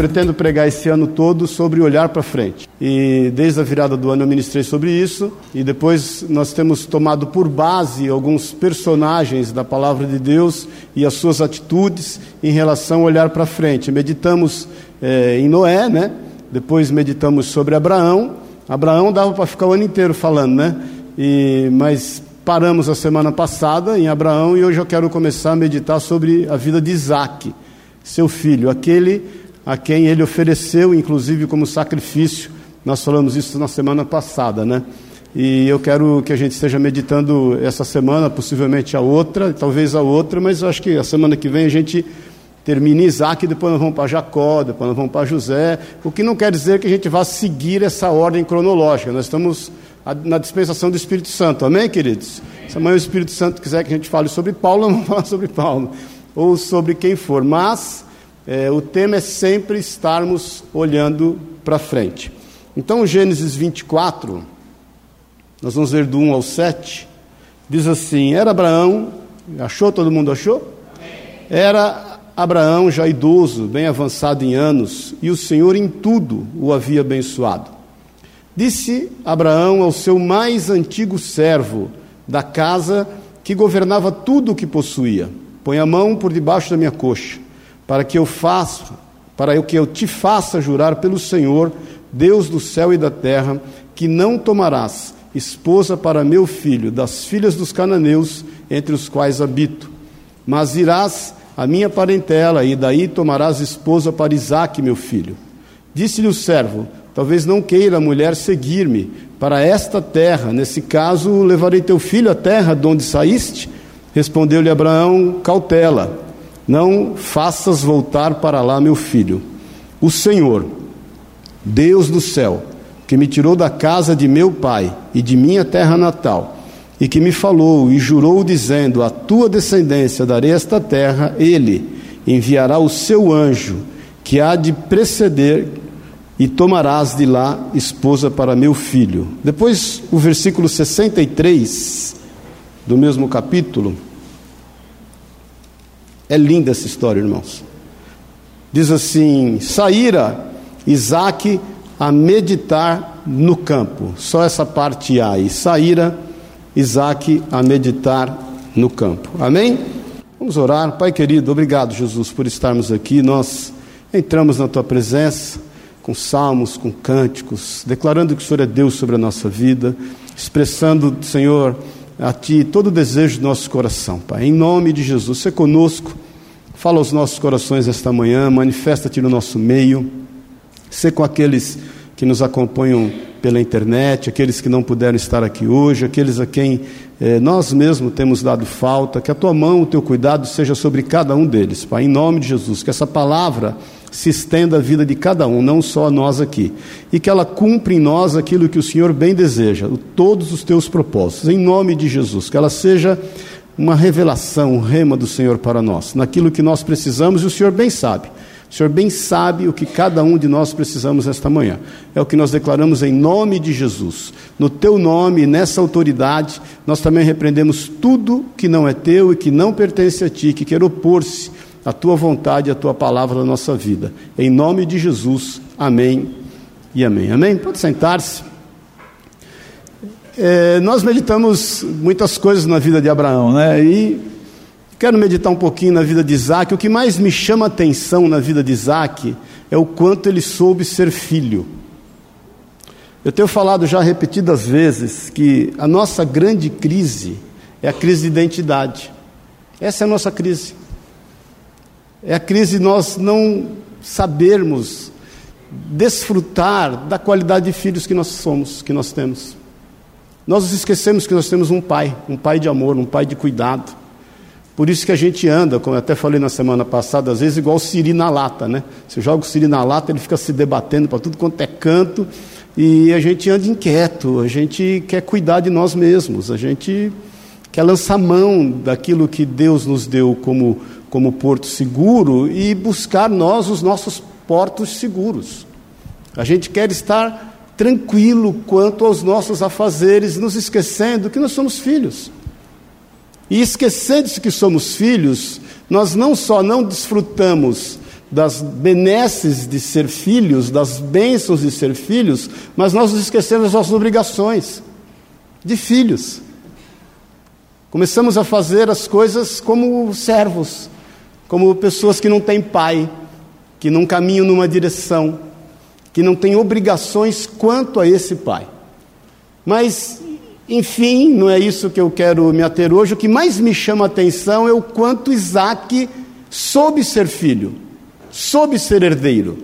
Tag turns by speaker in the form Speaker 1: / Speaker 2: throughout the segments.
Speaker 1: pretendo pregar esse ano todo sobre olhar para frente. E desde a virada do ano eu ministrei sobre isso, e depois nós temos tomado por base alguns personagens da palavra de Deus e as suas atitudes em relação ao olhar para frente. Meditamos é, em Noé, né? Depois meditamos sobre Abraão. Abraão dava para ficar o ano inteiro falando, né? E, mas paramos a semana passada em Abraão e hoje eu quero começar a meditar sobre a vida de Isaac, seu filho, aquele a quem ele ofereceu, inclusive como sacrifício. Nós falamos isso na semana passada, né? E eu quero que a gente esteja meditando essa semana, possivelmente a outra, talvez a outra, mas eu acho que a semana que vem a gente termina Isaac, depois nós vamos para Jacó, depois nós vamos para José, o que não quer dizer que a gente vá seguir essa ordem cronológica. Nós estamos na dispensação do Espírito Santo, amém, queridos? Se amanhã o Espírito Santo quiser que a gente fale sobre Paulo, vamos falar sobre Paulo, ou sobre quem for, mas é, o tema é sempre estarmos olhando para frente. Então, Gênesis 24, nós vamos ver do 1 ao 7, diz assim: Era Abraão, achou? Todo mundo achou? Era Abraão, já idoso, bem avançado em anos, e o Senhor em tudo o havia abençoado. Disse Abraão ao seu mais antigo servo da casa, que governava tudo o que possuía: Põe a mão por debaixo da minha coxa, para que eu faça, para que eu te faça jurar pelo Senhor, Deus do céu e da terra, que não tomarás esposa para meu filho das filhas dos cananeus, entre os quais habito, mas irás a minha parentela, e daí tomarás esposa para Isaque, meu filho. Disse-lhe o servo: Talvez não queira a mulher seguir-me para esta terra, nesse caso levarei teu filho à terra de onde saíste. Respondeu-lhe Abraão: Cautela, não faças voltar para lá meu filho. O Senhor, Deus do céu, que me tirou da casa de meu pai e de minha terra natal, e que me falou e jurou, dizendo: A tua descendência darei esta terra, ele enviará o seu anjo, que há de preceder, e tomarás de lá esposa para meu filho. Depois, o versículo 63 do mesmo capítulo. É linda essa história, irmãos. Diz assim: Saíra Isaac a meditar no campo. Só essa parte aí. Saíra Isaac a meditar no campo. Amém? Vamos orar. Pai querido, obrigado, Jesus, por estarmos aqui. Nós entramos na tua presença com salmos, com cânticos, declarando que o Senhor é Deus sobre a nossa vida, expressando, Senhor, a Ti todo o desejo do nosso coração, Pai. Em nome de Jesus, seja conosco, fala aos nossos corações esta manhã, manifesta-te no nosso meio, seja com aqueles que nos acompanham pela internet, aqueles que não puderam estar aqui hoje, aqueles a quem nós mesmos temos dado falta, que a tua mão, o teu cuidado seja sobre cada um deles, Pai, em nome de Jesus, que essa palavra se estenda à vida de cada um, não só a nós aqui, e que ela cumpra em nós aquilo que o Senhor bem deseja, todos os teus propósitos, em nome de Jesus, que ela seja uma revelação, um rema do Senhor para nós, naquilo que nós precisamos e o Senhor bem sabe. O Senhor bem sabe o que cada um de nós precisamos esta manhã. É o que nós declaramos em nome de Jesus. No teu nome, nessa autoridade, nós também repreendemos tudo que não é teu e que não pertence a ti, que quer opor-se à tua vontade e à tua palavra na nossa vida. Em nome de Jesus. Amém e amém. Amém? Pode sentar-se. É, nós meditamos muitas coisas na vida de Abraão, né? E Quero meditar um pouquinho na vida de Isaac. O que mais me chama atenção na vida de Isaac é o quanto ele soube ser filho. Eu tenho falado já repetidas vezes que a nossa grande crise é a crise de identidade. Essa é a nossa crise. É a crise de nós não sabermos desfrutar da qualidade de filhos que nós somos, que nós temos. Nós nos esquecemos que nós temos um pai, um pai de amor, um pai de cuidado. Por isso que a gente anda, como eu até falei na semana passada, às vezes igual o siri na lata, né? Você joga o siri na lata, ele fica se debatendo para tudo quanto é canto, e a gente anda inquieto, a gente quer cuidar de nós mesmos, a gente quer lançar mão daquilo que Deus nos deu como, como porto seguro e buscar nós os nossos portos seguros. A gente quer estar tranquilo quanto aos nossos afazeres, nos esquecendo que nós somos filhos. E esquecendo-se que somos filhos, nós não só não desfrutamos das benesses de ser filhos, das bênçãos de ser filhos, mas nós nos esquecemos das nossas obrigações de filhos. Começamos a fazer as coisas como servos, como pessoas que não têm pai, que não caminham numa direção, que não têm obrigações quanto a esse pai. Mas, enfim, não é isso que eu quero me ater hoje. O que mais me chama a atenção é o quanto Isaac soube ser filho, soube ser herdeiro.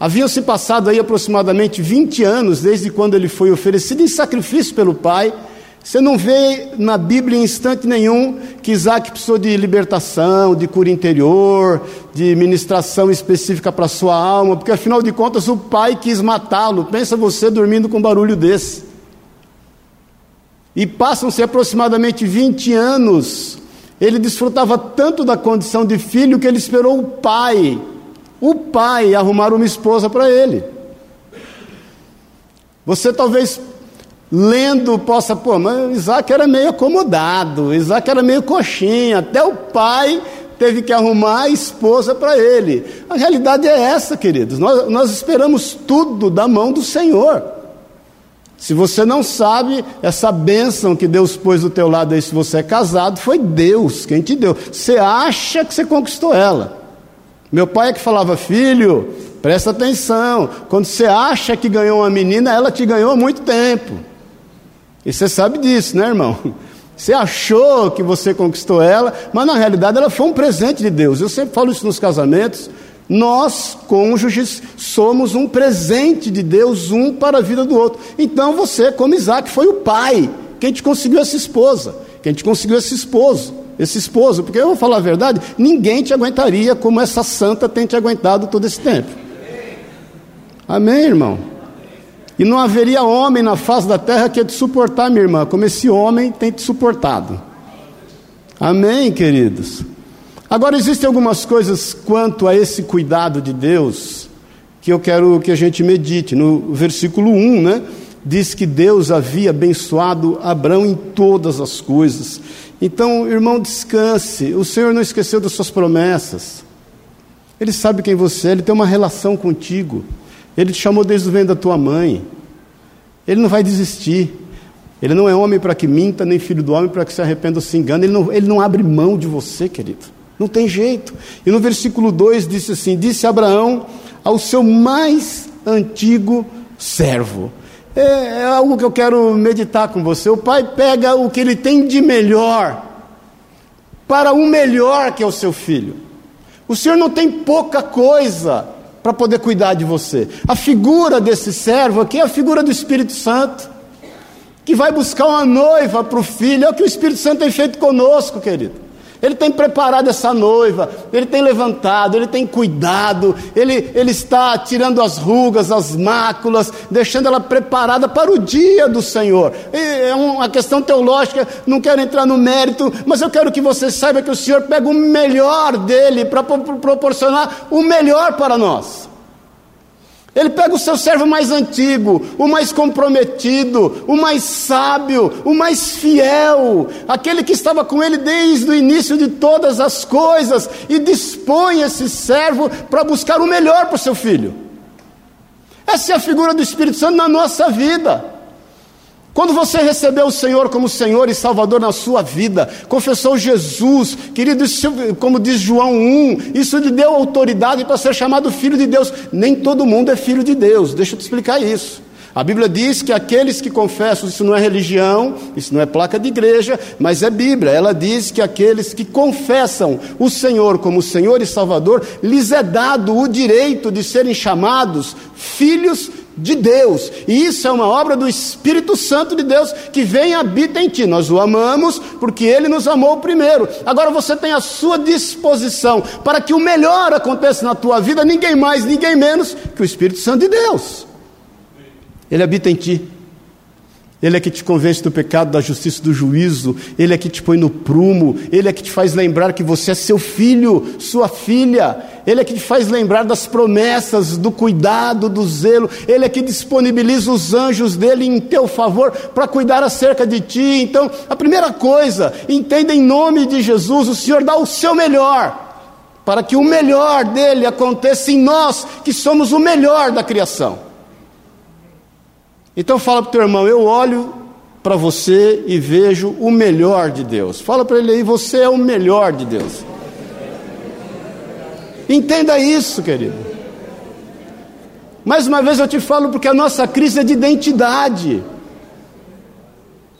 Speaker 1: Haviam se passado aí aproximadamente 20 anos desde quando ele foi oferecido em sacrifício pelo pai você não vê na Bíblia em instante nenhum que Isaac precisou de libertação, de cura interior, de ministração específica para sua alma, porque afinal de contas o pai quis matá-lo. Pensa você dormindo com um barulho desse. E passam-se aproximadamente 20 anos. Ele desfrutava tanto da condição de filho que ele esperou o pai, o pai, arrumar uma esposa para ele. Você talvez lendo possa, pô, mas Isaac era meio acomodado, Isaac era meio coxinha, até o pai teve que arrumar a esposa para ele. A realidade é essa, queridos, nós, nós esperamos tudo da mão do Senhor. Se você não sabe, essa bênção que Deus pôs do teu lado aí, se você é casado, foi Deus quem te deu. Você acha que você conquistou ela. Meu pai é que falava, filho, presta atenção. Quando você acha que ganhou uma menina, ela te ganhou há muito tempo. E você sabe disso, né, irmão? Você achou que você conquistou ela, mas na realidade ela foi um presente de Deus. Eu sempre falo isso nos casamentos. Nós, cônjuges, somos um presente de Deus, um para a vida do outro. Então você, como Isaac, foi o pai. Quem te conseguiu essa esposa? Quem te conseguiu esse esposo? Esse esposo, porque eu vou falar a verdade, ninguém te aguentaria como essa santa tem te aguentado todo esse tempo. Amém, irmão? E não haveria homem na face da terra que ia te suportar, minha irmã, como esse homem tem te suportado. Amém, queridos? Agora, existem algumas coisas quanto a esse cuidado de Deus que eu quero que a gente medite. No versículo 1, né? Diz que Deus havia abençoado Abraão em todas as coisas. Então, irmão, descanse. O Senhor não esqueceu das suas promessas. Ele sabe quem você é, ele tem uma relação contigo. Ele te chamou desde o ventre da tua mãe. Ele não vai desistir. Ele não é homem para que minta, nem filho do homem para que se arrependa ou se engane. Ele não, ele não abre mão de você, querido. Não tem jeito. E no versículo 2 disse assim: Disse Abraão ao seu mais antigo servo. É, é algo que eu quero meditar com você. O pai pega o que ele tem de melhor para o melhor que é o seu filho. O Senhor não tem pouca coisa para poder cuidar de você. A figura desse servo aqui é a figura do Espírito Santo, que vai buscar uma noiva para o filho. É o que o Espírito Santo tem feito conosco, querido. Ele tem preparado essa noiva, ele tem levantado, ele tem cuidado, ele, ele está tirando as rugas, as máculas, deixando ela preparada para o dia do Senhor. É uma questão teológica, não quero entrar no mérito, mas eu quero que você saiba que o Senhor pega o melhor dele para proporcionar o melhor para nós. Ele pega o seu servo mais antigo, o mais comprometido, o mais sábio, o mais fiel, aquele que estava com ele desde o início de todas as coisas, e dispõe esse servo para buscar o melhor para o seu filho. Essa é a figura do Espírito Santo na nossa vida. Quando você recebeu o Senhor como Senhor e Salvador na sua vida, confessou Jesus, querido, como diz João 1, isso lhe deu autoridade para ser chamado filho de Deus. Nem todo mundo é filho de Deus, deixa eu te explicar isso. A Bíblia diz que aqueles que confessam, isso não é religião, isso não é placa de igreja, mas é Bíblia. Ela diz que aqueles que confessam o Senhor como Senhor e Salvador, lhes é dado o direito de serem chamados filhos de Deus. E isso é uma obra do Espírito Santo de Deus que vem e habita em ti. Nós o amamos porque ele nos amou primeiro. Agora você tem a sua disposição para que o melhor aconteça na tua vida, ninguém mais, ninguém menos que o Espírito Santo de Deus. Ele habita em ti. Ele é que te convence do pecado, da justiça, do juízo. Ele é que te põe no prumo. Ele é que te faz lembrar que você é seu filho, sua filha. Ele é que te faz lembrar das promessas, do cuidado, do zelo. Ele é que disponibiliza os anjos dele em teu favor para cuidar acerca de ti. Então, a primeira coisa, entenda em nome de Jesus: o Senhor dá o seu melhor para que o melhor dele aconteça em nós, que somos o melhor da criação. Então fala para o teu irmão, eu olho para você e vejo o melhor de Deus. Fala para ele aí, você é o melhor de Deus. Entenda isso, querido. Mais uma vez eu te falo porque a nossa crise é de identidade.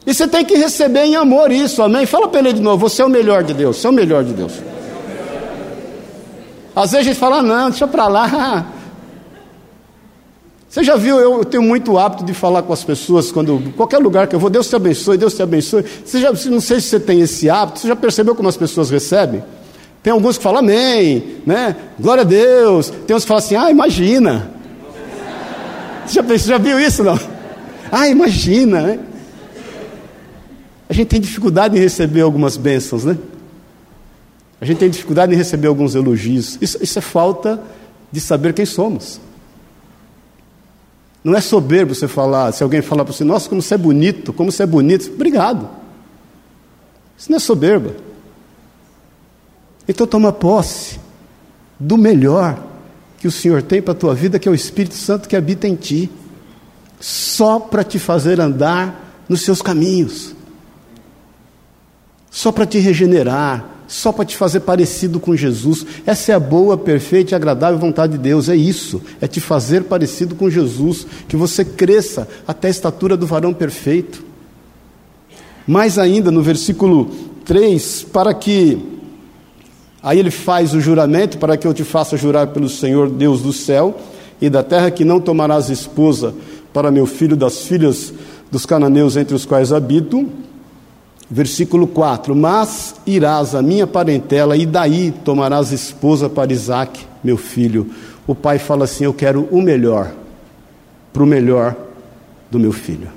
Speaker 1: E você tem que receber em amor isso, amém? Fala para ele de novo, você é o melhor de Deus, você é o melhor de Deus. Às vezes a gente fala, não, deixa para lá. Você já viu, eu, tenho muito hábito de falar com as pessoas, quando qualquer lugar que eu vou, Deus te abençoe, Deus te abençoe. Você já, não sei se você tem esse hábito, você já percebeu como as pessoas recebem? Tem alguns que falam amém, né? Glória a Deus. Tem uns que falam assim, ah, imagina. Você já, você já viu isso, não? Ah, imagina, né? A gente tem dificuldade em receber algumas bênçãos, né? A gente tem dificuldade em receber alguns elogios. Isso, isso é falta de saber quem somos. Não é soberbo você falar, se alguém falar para você, nossa, como você é bonito, como você é bonito, obrigado. Isso não é soberba. Então toma posse do melhor que o Senhor tem para a tua vida, que é o Espírito Santo que habita em ti, só para te fazer andar nos seus caminhos, só para te regenerar, só para te fazer parecido com Jesus. Essa é a boa, perfeita e agradável vontade de Deus. É isso, é te fazer parecido com Jesus, que você cresça até a estatura do varão perfeito. Mais ainda, no versículo 3, para que. Aí ele faz o juramento, para que eu te faça jurar pelo Senhor Deus do céu e da terra, que não tomarás esposa para meu filho das filhas dos cananeus entre os quais habito Versículo 4: Mas irás a minha parentela, e daí tomarás esposa para Isaac, meu filho. O pai fala assim: Eu quero o melhor, para o melhor do meu filho.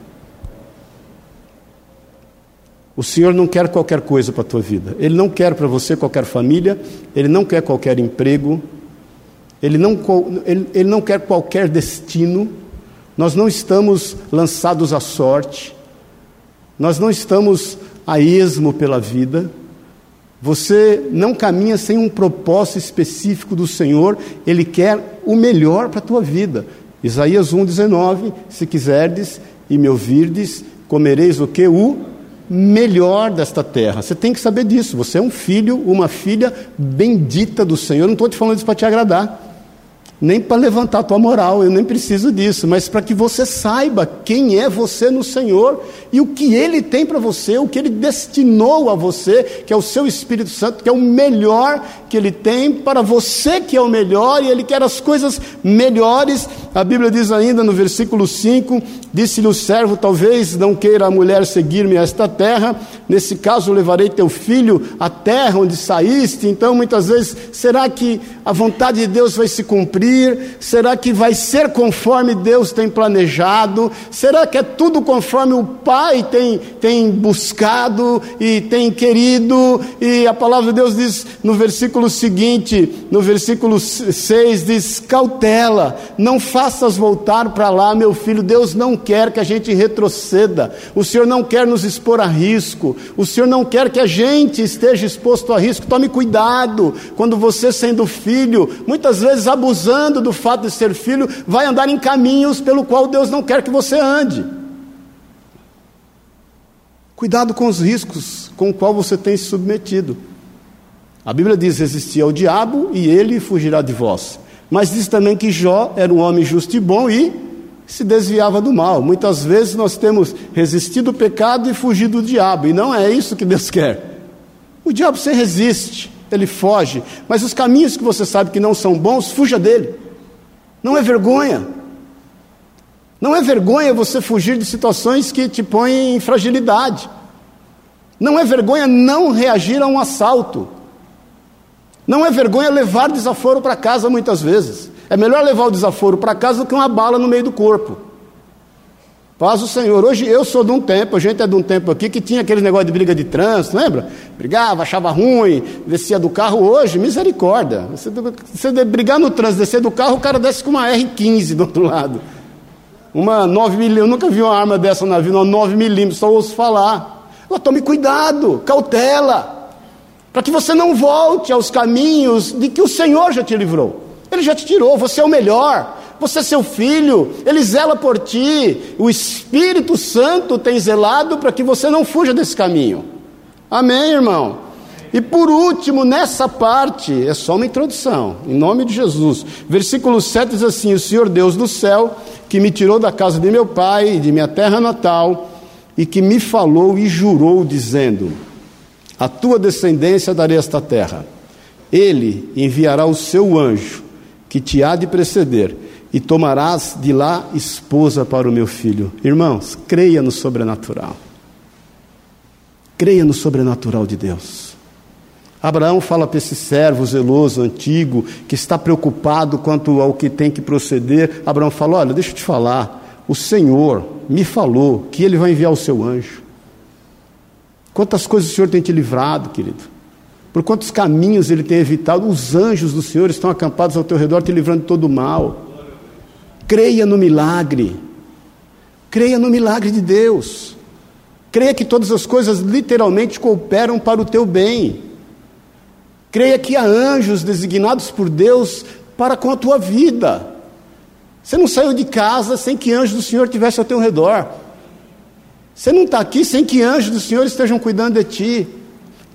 Speaker 1: O Senhor não quer qualquer coisa para a tua vida. Ele não quer para você qualquer família, Ele não quer qualquer emprego, Ele não, ele, ele não quer qualquer destino. Nós não estamos lançados à sorte, nós não estamos a esmo pela vida, você não caminha sem um propósito específico do Senhor, Ele quer o melhor para a tua vida. Isaías 1,19: Se quiserdes e me ouvirdes, comereis o que? O melhor desta terra. Você tem que saber disso. Você é um filho, uma filha bendita do Senhor. Não estou te falando isso para te agradar nem para levantar a tua moral, eu nem preciso disso, mas para que você saiba quem é você no Senhor e o que Ele tem para você, o que Ele destinou a você, que é o seu Espírito Santo, que é o melhor que Ele tem para você, que é o melhor, e Ele quer as coisas melhores. A Bíblia diz ainda no versículo 5: Disse-lhe o servo: Talvez não queira a mulher seguir-me a esta terra, nesse caso levarei teu filho à terra onde saíste. Então, muitas vezes, será que a vontade de Deus vai se cumprir? Será que vai ser conforme Deus tem planejado? Será que é tudo conforme o Pai tem, tem buscado e tem querido? E a palavra de Deus diz no versículo seguinte, no versículo 6, diz: cautela, não faças voltar para lá, meu filho. Deus não quer que a gente retroceda, o Senhor não quer nos expor a risco, o Senhor não quer que a gente esteja exposto a risco. Tome cuidado quando você, sendo filho, muitas vezes abusando do fato de ser filho, vai andar em caminhos pelo qual Deus não quer que você ande. Cuidado com os riscos com o qual você tem se submetido. A Bíblia diz: resistir ao diabo e ele fugirá de vós. Mas diz também que Jó era um homem justo e bom e se desviava do mal. Muitas vezes nós temos resistido o pecado e fugido do diabo, e não é isso que Deus quer. O diabo se resiste, ele foge. Mas os caminhos que você sabe que não são bons, fuja dele. Não é vergonha. Não é vergonha você fugir de situações que te põem em fragilidade. Não é vergonha não reagir a um assalto. Não é vergonha levar desaforo para casa muitas vezes. É melhor levar o desaforo para casa do que uma bala no meio do corpo. Paz o Senhor. Hoje eu sou de um tempo, a gente é de um tempo aqui que tinha aquele negócio de briga de trânsito, lembra? Brigava, achava ruim, descia do carro. Hoje, misericórdia. Você, você brigar no trânsito, descer do carro, o cara desce com uma R15 do outro lado. Uma 9 milímetros, eu nunca vi uma arma dessa na vida, uma 9 milímetros, só ouço falar. Tome cuidado, cautela. Para que você não volte aos caminhos de que o Senhor já te livrou. Ele já te tirou, você é o melhor, você é seu filho, ele zela por ti, o Espírito Santo tem zelado para que você não fuja desse caminho. Amém, irmão? E por último, nessa parte, é só uma introdução, em nome de Jesus. Versículo 7 diz assim: O Senhor Deus do céu, que me tirou da casa de meu pai e de minha terra natal, e que me falou e jurou, dizendo: A tua descendência darei esta terra. Ele enviará o seu anjo, que te há de preceder, e tomarás de lá esposa para o meu filho. Irmãos, creia no sobrenatural. Creia no sobrenatural de Deus. Abraão fala para esse servo zeloso, antigo, que está preocupado quanto ao que tem que proceder. Abraão fala: Olha, deixa eu te falar, o Senhor me falou que ele vai enviar o seu anjo. Quantas coisas o Senhor tem te livrado, querido? Por quantos caminhos ele tem evitado? Os anjos do Senhor estão acampados ao teu redor, te livrando de todo o mal. Creia no milagre. Creia no milagre de Deus. Creia que todas as coisas literalmente cooperam para o teu bem. Creia que há anjos designados por Deus para com a tua vida. Você não saiu de casa sem que anjos do Senhor estivessem ao teu redor. Você não está aqui sem que anjos do Senhor estejam cuidando de ti.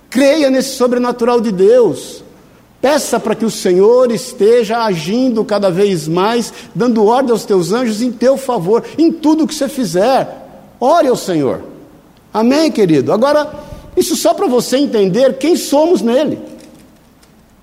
Speaker 1: Creia nesse sobrenatural de Deus. Peça para que o Senhor esteja agindo cada vez mais, dando ordem aos teus anjos em teu favor, em tudo que você fizer. Ore ao Senhor. Amém, querido? Agora, isso só para você entender quem somos nele.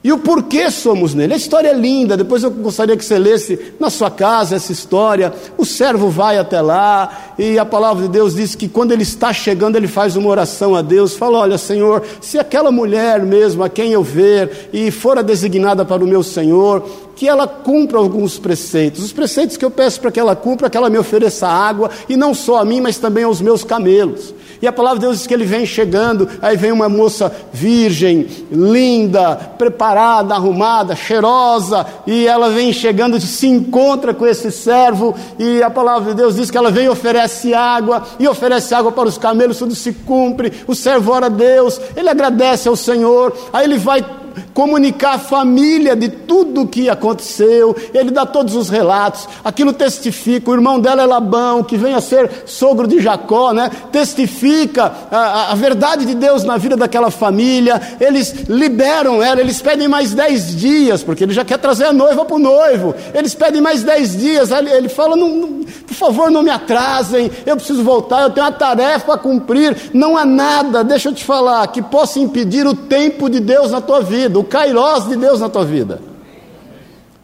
Speaker 1: E o porquê somos nele. A história é linda, depois eu gostaria que você lesse na sua casa essa história. O servo vai até lá, e a palavra de Deus diz que quando ele está chegando, ele faz uma oração a Deus, fala: Olha, Senhor, se aquela mulher mesmo a quem eu ver e fora designada para o meu Senhor, que ela cumpra alguns preceitos. Os preceitos que eu peço para que ela cumpra, que ela me ofereça água, e não só a mim, mas também aos meus camelos. E a palavra de Deus diz que ele vem chegando, aí vem uma moça virgem, linda, preparada, arrumada, cheirosa, e ela vem chegando, se encontra com esse servo, e a palavra de Deus diz que ela vem e oferece água, e oferece água para os camelos, tudo se cumpre, o servo ora a Deus, ele agradece ao Senhor, aí ele vai comunicar à família de tudo o que aconteceu, ele dá todos os relatos, aquilo testifica, o irmão dela é Labão, que vem a ser sogro de Jacó, né? testifica a, a verdade de Deus na vida daquela família, eles liberam ela, eles pedem mais dez dias, porque ele já quer trazer a noiva para o noivo, eles pedem mais dez dias, ele, ele fala, não, não, por favor não me atrasem, eu preciso voltar, eu tenho uma tarefa a cumprir, não há nada, deixa eu te falar, que possa impedir o tempo de Deus na tua vida, vida, o kairós de Deus na tua vida.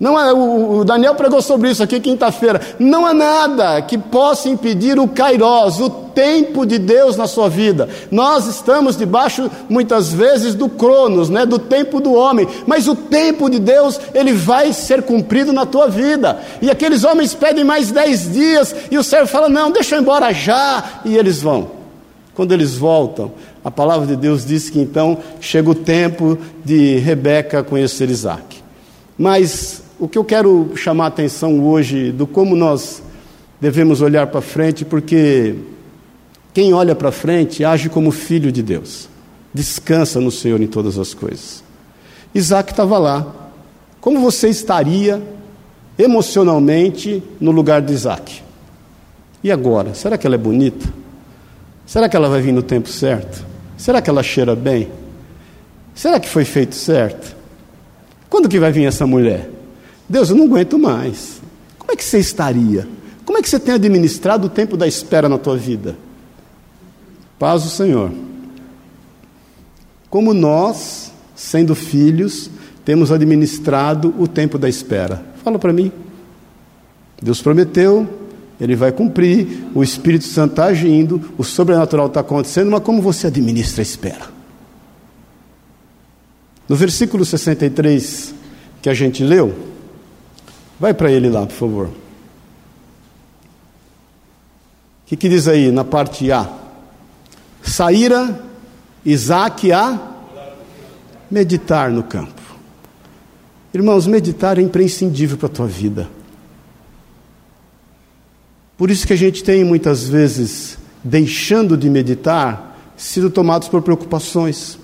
Speaker 1: Não é, o Daniel pregou sobre isso aqui quinta-feira. Não há nada que possa impedir o kairós, o tempo de Deus na sua vida. Nós estamos debaixo, muitas vezes, do cronos, né, do tempo do homem. Mas o tempo de Deus, ele vai ser cumprido na tua vida. E aqueles homens pedem mais dez dias, e o servo fala: Não, deixa eu embora já. E eles vão. Quando eles voltam, a palavra de Deus diz que então chega o tempo de Rebeca conhecer Isaac. Mas o que eu quero chamar a atenção hoje do como nós devemos olhar para frente, porque quem olha para frente age como filho de Deus, descansa no Senhor em todas as coisas. Isaac estava lá. Como você estaria emocionalmente no lugar de Isaac? E agora? Será que ela é bonita? Será que ela vai vir no tempo certo? Será que ela cheira bem? Será que foi feito certo? Quando que vai vir essa mulher? Deus, eu não aguento mais. Como é que você estaria? Como é que você tem administrado o tempo da espera na tua vida? Paz do Senhor. Como nós, sendo filhos, temos administrado o tempo da espera? Fala para mim. Deus prometeu, ele vai cumprir, o Espírito Santo está agindo, o sobrenatural está acontecendo, mas como você administra a espera? No versículo 63 que a gente leu, vai para ele lá, por favor. O que, que diz aí na parte A? Saíra Isaac a meditar no campo. Irmãos, meditar é imprescindível para a tua vida. Por isso que a gente tem muitas vezes, deixando de meditar, sido tomados por preocupações.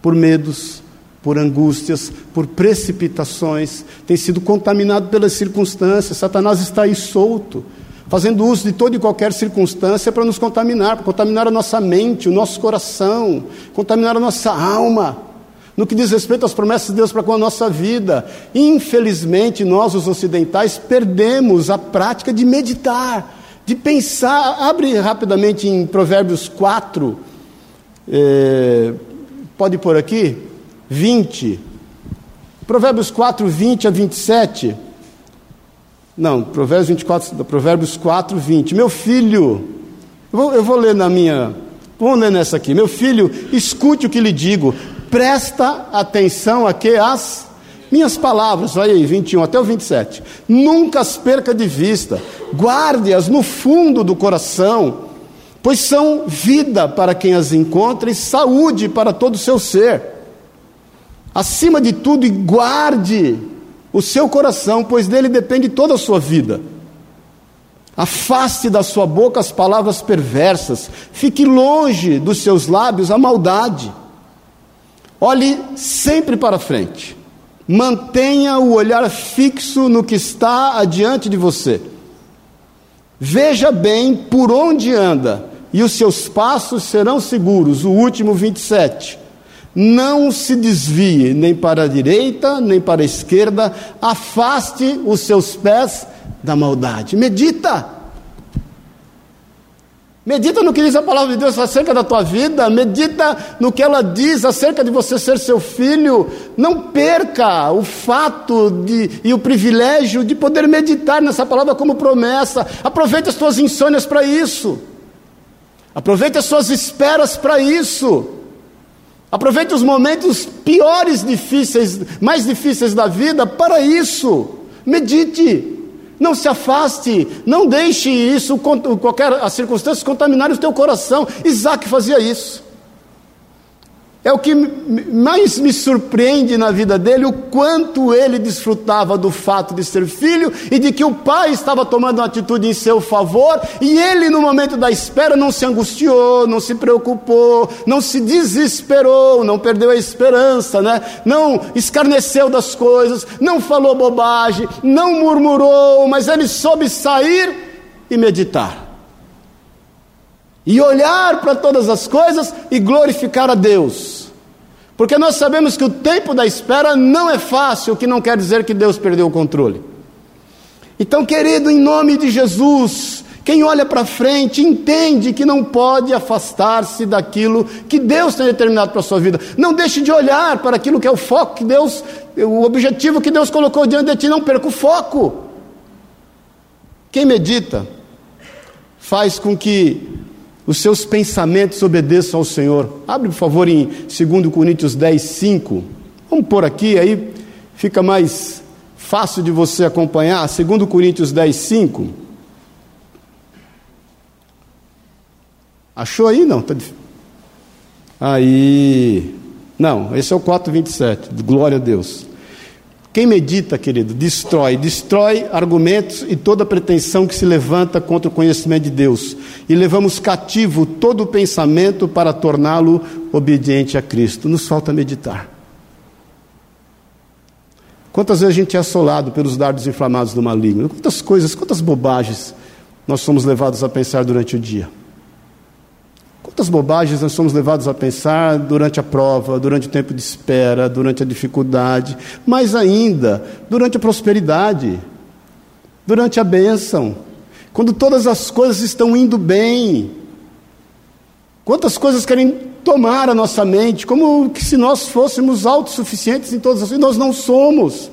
Speaker 1: por medos, por angústias, por precipitações, tem sido contaminado pelas circunstâncias. Satanás está aí solto, fazendo uso de toda e qualquer circunstância para nos contaminar, para contaminar a nossa mente, o nosso coração, contaminar a nossa alma. No que diz respeito às promessas de Deus para com a nossa vida, infelizmente nós, os ocidentais, perdemos a prática de meditar, de pensar. Abre rapidamente em Provérbios 4, é, pode pôr aqui, 20. Provérbios 4, 20 a 27. Não, Provérbios, 24, Provérbios 4, 20. Meu filho, eu vou, eu vou ler na minha. Vamos ler nessa aqui. Meu filho, escute o que lhe digo. Presta atenção a que as minhas palavras, olha aí, 21 até o 27. Nunca as perca de vista, guarde-as no fundo do coração, pois são vida para quem as encontra e saúde para todo o seu ser. Acima de tudo, guarde o seu coração, pois dele depende toda a sua vida. Afaste da sua boca as palavras perversas, fique longe dos seus lábios a maldade. Olhe sempre para frente, mantenha o olhar fixo no que está adiante de você. Veja bem por onde anda, e os seus passos serão seguros. O último 27. Não se desvie nem para a direita, nem para a esquerda, afaste os seus pés da maldade. Medita. Medita no que diz a palavra de Deus acerca da tua vida, medita no que ela diz acerca de você ser seu filho. Não perca o fato de, e o privilégio de poder meditar nessa palavra como promessa. Aproveite as tuas insônias para isso. Aproveite as suas esperas para isso. Aproveite os momentos piores, difíceis, mais difíceis da vida para isso. Medite. Não se afaste, não deixe isso, qualquer as circunstâncias contaminarem o teu coração. Isaac fazia isso. É o que mais me surpreende na vida dele, o quanto ele desfrutava do fato de ser filho e de que o pai estava tomando uma atitude em seu favor, e ele, no momento da espera, não se angustiou, não se preocupou, não se desesperou, não perdeu a esperança, né? não escarneceu das coisas, não falou bobagem, não murmurou, mas ele soube sair e meditar e olhar para todas as coisas e glorificar a Deus. Porque nós sabemos que o tempo da espera não é fácil, o que não quer dizer que Deus perdeu o controle. Então, querido, em nome de Jesus, quem olha para frente entende que não pode afastar-se daquilo que Deus tem determinado para a sua vida. Não deixe de olhar para aquilo que é o foco que Deus, o objetivo que Deus colocou diante de ti, não perca o foco. Quem medita faz com que os seus pensamentos obedeçam ao Senhor. Abre, por favor, em 2 Coríntios 10, 5. Vamos pôr aqui, aí fica mais fácil de você acompanhar. 2 Coríntios 10, 5. Achou aí? Não, tá Aí. Não, esse é o 4,27. Glória a Deus. Quem medita, querido, destrói, destrói argumentos e toda pretensão que se levanta contra o conhecimento de Deus. E levamos cativo todo o pensamento para torná-lo obediente a Cristo. Nos falta meditar. Quantas vezes a gente é assolado pelos dardos inflamados do maligno? Quantas coisas, quantas bobagens nós somos levados a pensar durante o dia? Quantas bobagens nós somos levados a pensar durante a prova, durante o tempo de espera, durante a dificuldade, mas ainda durante a prosperidade, durante a bênção, quando todas as coisas estão indo bem. Quantas coisas querem tomar a nossa mente, como se nós fôssemos autossuficientes em todas as coisas, nós não somos.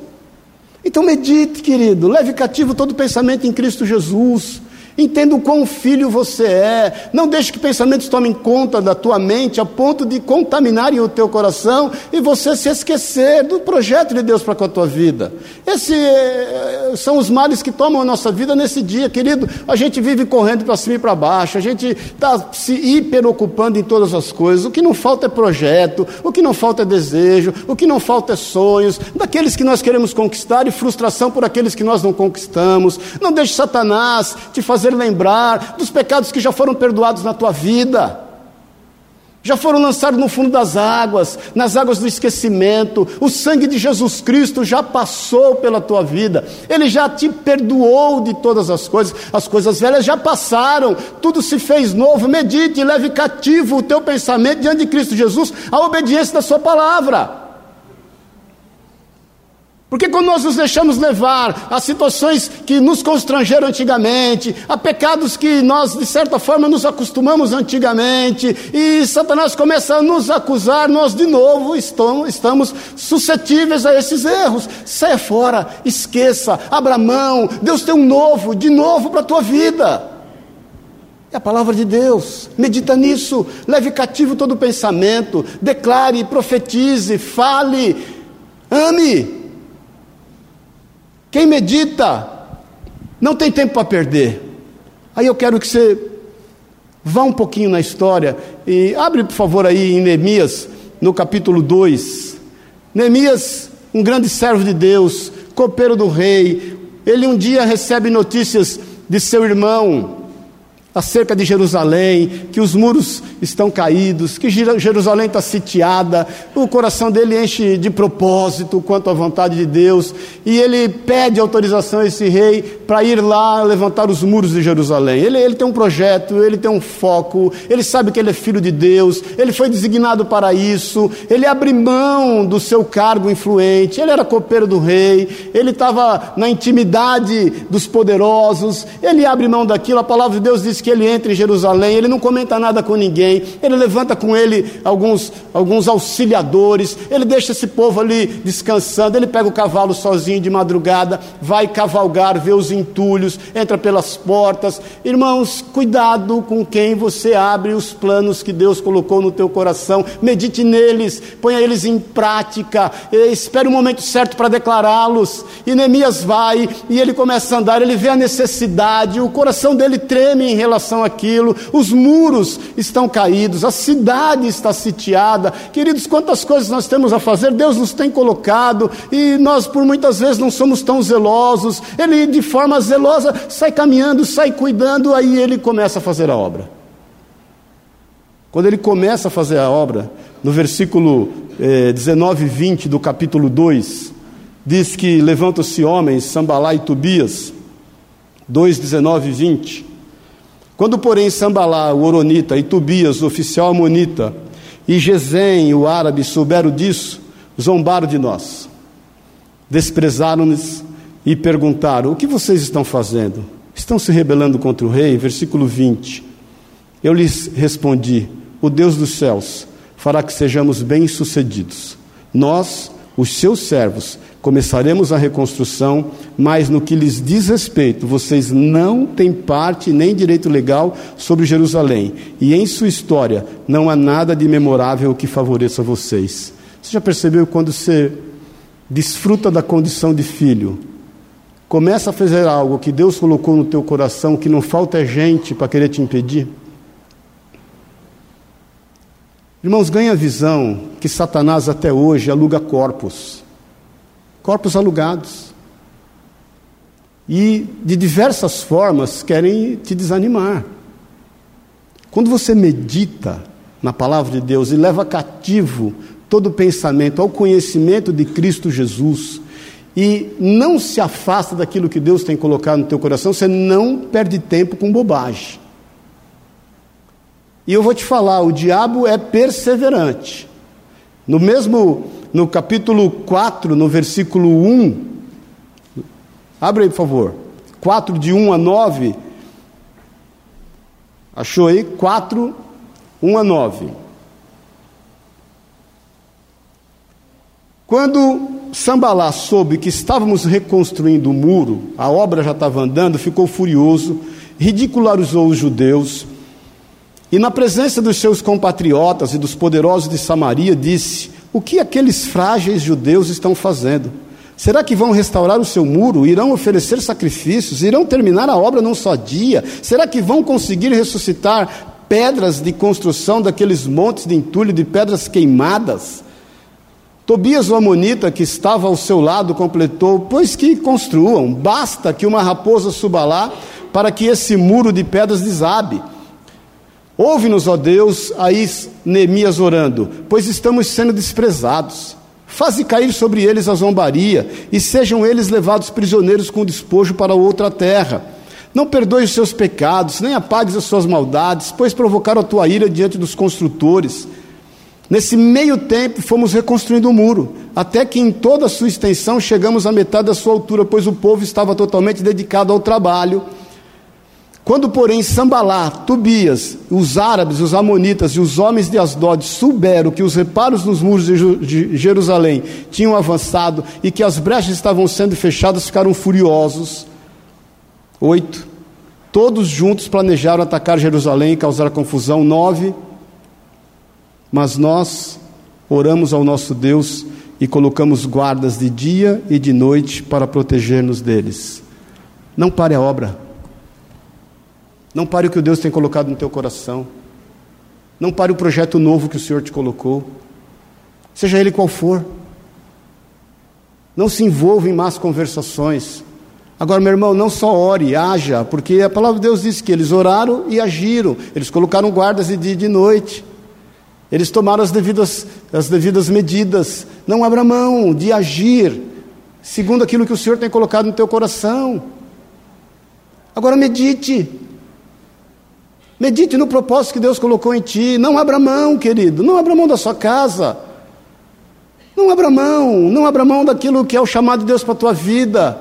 Speaker 1: Então medite, querido, leve cativo todo pensamento em Cristo Jesus. Entenda o quão filho você é. Não deixe que pensamentos tomem conta da tua mente a ponto de contaminarem o teu coração e você se esquecer do projeto de Deus para com a tua vida. Esses eh, são os males que tomam a nossa vida nesse dia, querido. A gente vive correndo para cima e para baixo, a gente está se hiperocupando em todas as coisas. O que não falta é projeto, o que não falta é desejo, o que não falta é sonhos, daqueles que nós queremos conquistar e frustração por aqueles que nós não conquistamos. Não deixe Satanás te fazer fazer lembrar dos pecados que já foram perdoados na tua vida. já foram lançados no fundo das águas, nas águas do esquecimento. O sangue de Jesus Cristo já passou pela tua vida, ele já te perdoou de todas as coisas, as coisas velhas já passaram, tudo se fez novo. Medite, leve cativo o teu pensamento diante de Cristo Jesus, a obediência da Sua palavra. Porque quando nós nos deixamos levar a situações que nos constrangeram antigamente, a pecados que nós, de certa forma, nos acostumamos antigamente, e Satanás começa a nos acusar, nós de novo estamos, suscetíveis a esses erros. Saia fora, esqueça, abra mão, Deus tem um novo, de novo para a tua vida. É a palavra de Deus, medita nisso, leve cativo todo pensamento, declare, profetize, fale, ame. Quem medita não tem tempo para perder. Aí eu quero que você vá um pouquinho na história e abre, por favor, aí em Neemias, no capítulo 2. Neemias, um grande servo de Deus, copeiro do rei, ele um dia recebe notícias de seu irmão acerca de Jerusalém, que os muros estão caídos, que Jerusalém está sitiada, o coração dele enche de propósito quanto à vontade de Deus, e ele pede autorização a esse rei para ir lá levantar os muros de Jerusalém. Ele, ele tem um projeto, ele tem um foco, ele sabe que ele é filho de Deus, ele foi designado para isso, ele abre mão do seu cargo influente, ele era copeiro do rei, ele estava na intimidade dos poderosos, ele abre mão daquilo, a palavra de Deus diz que ele entra em Jerusalém, ele não comenta nada com ninguém, ele levanta com ele alguns, alguns auxiliadores, ele deixa esse povo ali descansando, ele pega o cavalo sozinho de madrugada, vai cavalgar, vê os entulhos, entra pelas portas. Irmãos, cuidado com quem você abre os planos que Deus colocou no teu coração, medite neles, ponha eles em prática, espere o momento certo para declará-los. E Neemias vai e ele começa a andar, ele vê a necessidade, o coração dele treme em relação àquilo, os muros estão caídos, a cidade está sitiada. Queridos, quantas coisas nós temos a fazer, Deus nos tem colocado e nós por muitas vezes não somos tão zelosos. Ele de forma zelosa sai caminhando, sai cuidando, aí ele começa a fazer a obra. Quando ele começa a fazer a obra, no versículo eh, 19 e 20 do capítulo 2, diz que levantam-se homens, Sambalá e Tobias, 2, 19 e 20. Quando, porém, Sambalá, o Oronita, e Tobias, o oficial amonita, e Gesem, o árabe, souberam disso, zombaram de nós, desprezaram-nos e perguntaram: O que vocês estão fazendo? Estão se rebelando contra o rei? Versículo 20. Eu lhes respondi: O Deus dos céus fará que sejamos bem-sucedidos. Nós, os seus servos, começaremos a reconstrução, mas no que lhes diz respeito, vocês não têm parte nem direito legal sobre Jerusalém, e em sua história não há nada de memorável que favoreça vocês. Você já percebeu quando você desfruta da condição de filho, começa a fazer algo que Deus colocou no teu coração, que não falta gente para querer te impedir? Irmãos, ganha a visão que Satanás até hoje aluga corpos corpos alugados. E de diversas formas querem te desanimar. Quando você medita na palavra de Deus e leva cativo todo pensamento ao conhecimento de Cristo Jesus e não se afasta daquilo que Deus tem colocado no teu coração, você não perde tempo com bobagem. E eu vou te falar, o diabo é perseverante. No mesmo no capítulo 4, no versículo 1. Abre aí, por favor. 4, de 1 a 9. Achou aí? 4, 1 a 9. Quando Sambalá soube que estávamos reconstruindo o muro, a obra já estava andando, ficou furioso, ridicularizou os judeus e, na presença dos seus compatriotas e dos poderosos de Samaria, disse: o que aqueles frágeis judeus estão fazendo? Será que vão restaurar o seu muro? Irão oferecer sacrifícios? Irão terminar a obra num só dia? Será que vão conseguir ressuscitar pedras de construção daqueles montes de entulho, de pedras queimadas? Tobias o Amonita, que estava ao seu lado, completou: Pois que construam, basta que uma raposa suba lá para que esse muro de pedras desabe. Ouve-nos, ó Deus, aí Neemias orando, pois estamos sendo desprezados. Faze cair sobre eles a zombaria, e sejam eles levados prisioneiros com despojo para outra terra. Não perdoe os seus pecados, nem apagues as suas maldades, pois provocaram a tua ira diante dos construtores. Nesse meio tempo, fomos reconstruindo o muro, até que em toda a sua extensão chegamos à metade da sua altura, pois o povo estava totalmente dedicado ao trabalho. Quando, porém, Sambalá, Tobias, os árabes, os amonitas e os homens de Asdod souberam que os reparos nos muros de Jerusalém tinham avançado e que as brechas estavam sendo fechadas, ficaram furiosos. Oito. Todos juntos planejaram atacar Jerusalém e causar confusão. Nove. Mas nós oramos ao nosso Deus e colocamos guardas de dia e de noite para proteger-nos deles. Não pare a obra. Não pare o que Deus tem colocado no teu coração. Não pare o projeto novo que o Senhor te colocou. Seja ele qual for. Não se envolva em más conversações. Agora, meu irmão, não só ore, haja, porque a palavra de Deus diz que eles oraram e agiram. Eles colocaram guardas de dia e de noite. Eles tomaram as devidas, as devidas medidas. Não abra mão de agir segundo aquilo que o Senhor tem colocado no teu coração. Agora medite. Medite no propósito que Deus colocou em ti. Não abra mão, querido. Não abra mão da sua casa. Não abra mão. Não abra mão daquilo que é o chamado de Deus para a tua vida.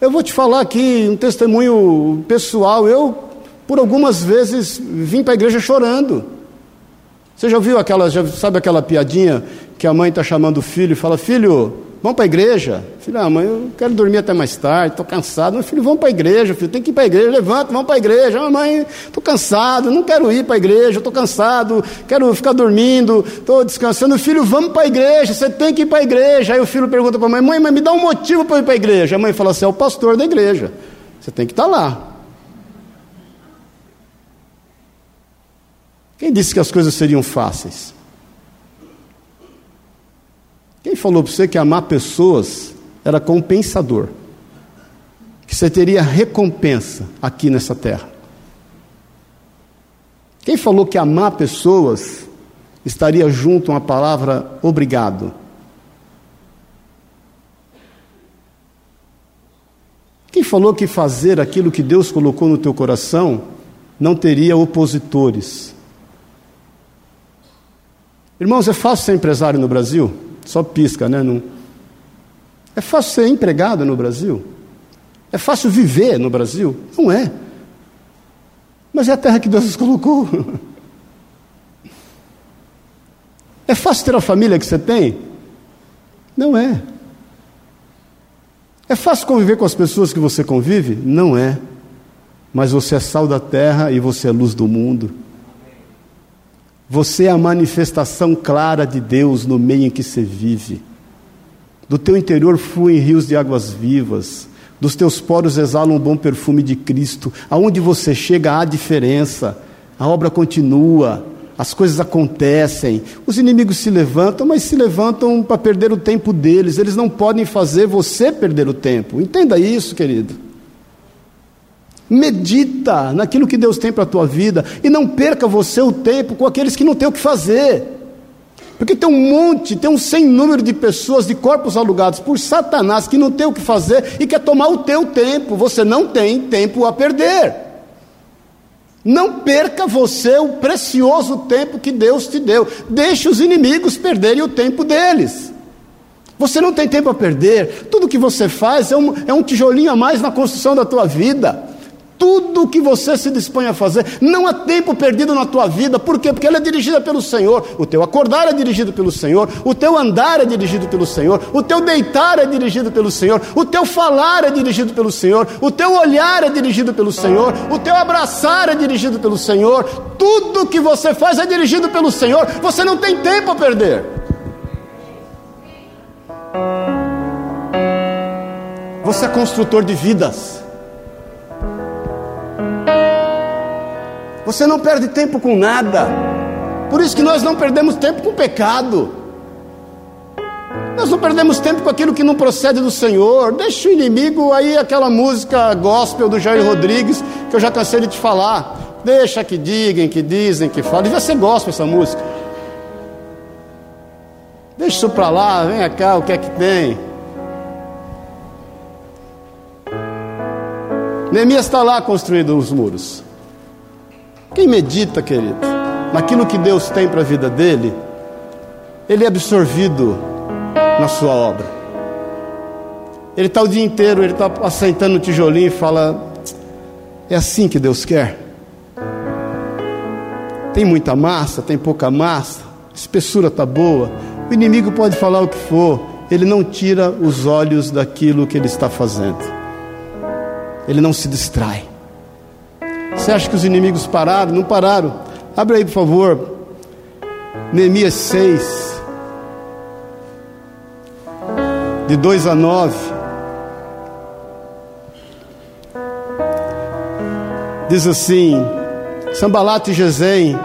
Speaker 1: Eu vou te falar aqui um testemunho pessoal. Eu, por algumas vezes, vim para a igreja chorando. Você já ouviu aquela, já sabe aquela piadinha que a mãe está chamando o filho e fala: Filho, Vamos para a igreja? Filho, ah, mãe, eu quero dormir até mais tarde, estou cansado. Meu filho, vamos para a igreja, filho, tem que ir para a igreja, levanta, vamos para a igreja. Ah, mãe, estou cansado, não quero ir para a igreja, estou cansado, quero ficar dormindo, estou descansando. Filho, vamos para a igreja, você tem que ir para a igreja. Aí o filho pergunta para a mãe, mãe, mas me dá um motivo para ir para a igreja. A mãe fala assim, é o pastor da igreja, você tem que estar tá lá. Quem disse que as coisas seriam fáceis? Quem falou para você que amar pessoas era compensador? Que você teria recompensa aqui nessa terra? Quem falou que amar pessoas estaria junto a uma palavra obrigado? Quem falou que fazer aquilo que Deus colocou no teu coração não teria opositores? Irmãos, é fácil ser empresário no Brasil? Só pisca, né? Não... É fácil ser empregado no Brasil? É fácil viver no Brasil? Não é. Mas é a terra que Deus nos colocou. É fácil ter a família que você tem? Não é. É fácil conviver com as pessoas que você convive? Não é. Mas você é sal da terra e você é luz do mundo. Você é a manifestação clara de Deus no meio em que você vive. Do teu interior fluem rios de águas vivas. Dos teus poros exala um bom perfume de Cristo. Aonde você chega há diferença. A obra continua. As coisas acontecem. Os inimigos se levantam, mas se levantam para perder o tempo deles. Eles não podem fazer você perder o tempo. Entenda isso, querido. Medita naquilo que Deus tem para a tua vida e não perca você o tempo com aqueles que não têm o que fazer. Porque tem um monte, tem um sem número de pessoas, de corpos alugados por Satanás que não tem o que fazer e quer tomar o teu tempo. Você não tem tempo a perder. Não perca você o precioso tempo que Deus te deu. Deixe os inimigos perderem o tempo deles. Você não tem tempo a perder. Tudo que você faz é um, é um tijolinho a mais na construção da tua vida tudo que você se dispõe a fazer, não há tempo perdido na tua vida, por quê? Porque ela é dirigida pelo Senhor, o teu acordar é dirigido pelo Senhor, o teu andar é dirigido pelo Senhor, o teu deitar é dirigido pelo Senhor, o teu falar é dirigido pelo Senhor, o teu olhar é dirigido pelo Senhor, o teu abraçar é dirigido pelo Senhor, tudo que você faz é dirigido pelo Senhor, você não tem tempo a perder. Você é construtor de vidas. Você não perde tempo com nada. Por isso que nós não perdemos tempo com pecado. Nós não perdemos tempo com aquilo que não procede do Senhor. Deixa o inimigo aí aquela música gospel do Jair Rodrigues que eu já cansei de te falar. Deixa que digam, que dizem, que falam. Devia ser gospel essa música. Deixa isso para lá, vem cá, o que é que tem? Neemias está lá construindo os muros. Quem medita, querido, naquilo que Deus tem para a vida dele, ele é absorvido na sua obra. Ele está o dia inteiro, ele está assentando no tijolinho e fala: É assim que Deus quer? Tem muita massa, tem pouca massa, a espessura está boa. O inimigo pode falar o que for, ele não tira os olhos daquilo que ele está fazendo. Ele não se distrai. Você acha que os inimigos pararam? Não pararam. Abre aí, por favor. Neemias 6, de 2 a 9. Diz assim: Sambalat e Gesem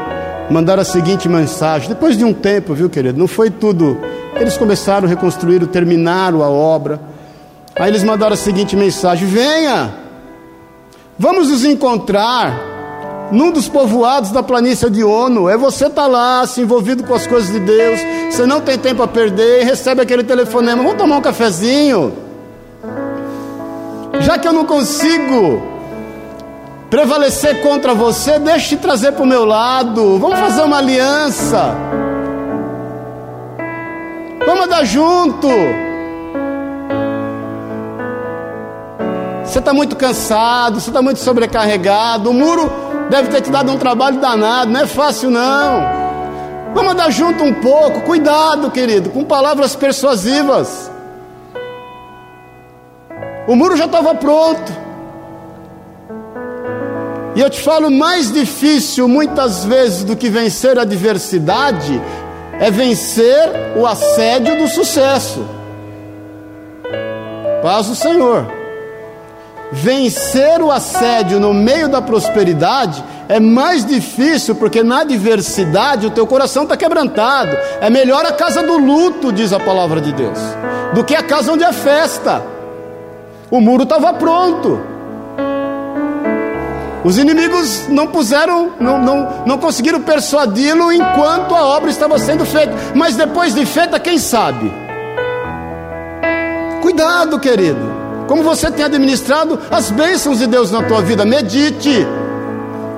Speaker 1: mandaram a seguinte mensagem. Depois de um tempo, viu, querido? Não foi tudo. Eles começaram a reconstruir, terminaram a obra. Aí eles mandaram a seguinte mensagem: Venha, vamos nos encontrar num dos povoados da planície de Ono. É você estar tá lá, se envolvido com as coisas de Deus. Você não tem tempo a perder, recebe aquele telefonema: Vamos tomar um cafezinho. Já que eu não consigo prevalecer contra você, deixa eu te trazer para o meu lado. Vamos fazer uma aliança. Vamos andar junto. Você está muito cansado, você está muito sobrecarregado. O muro deve ter te dado um trabalho danado, não é fácil não. Vamos andar junto um pouco, cuidado, querido, com palavras persuasivas. O muro já estava pronto. E eu te falo, mais difícil muitas vezes do que vencer a adversidade é vencer o assédio do sucesso. Paz do Senhor. Vencer o assédio no meio da prosperidade é mais difícil porque na adversidade o teu coração está quebrantado. É melhor a casa do luto, diz a palavra de Deus, do que a casa onde é festa. O muro estava pronto. Os inimigos não puseram, não, não, não conseguiram persuadi-lo enquanto a obra estava sendo feita. Mas depois de feita, quem sabe? Cuidado, querido. Como você tem administrado as bênçãos de Deus na tua vida, medite.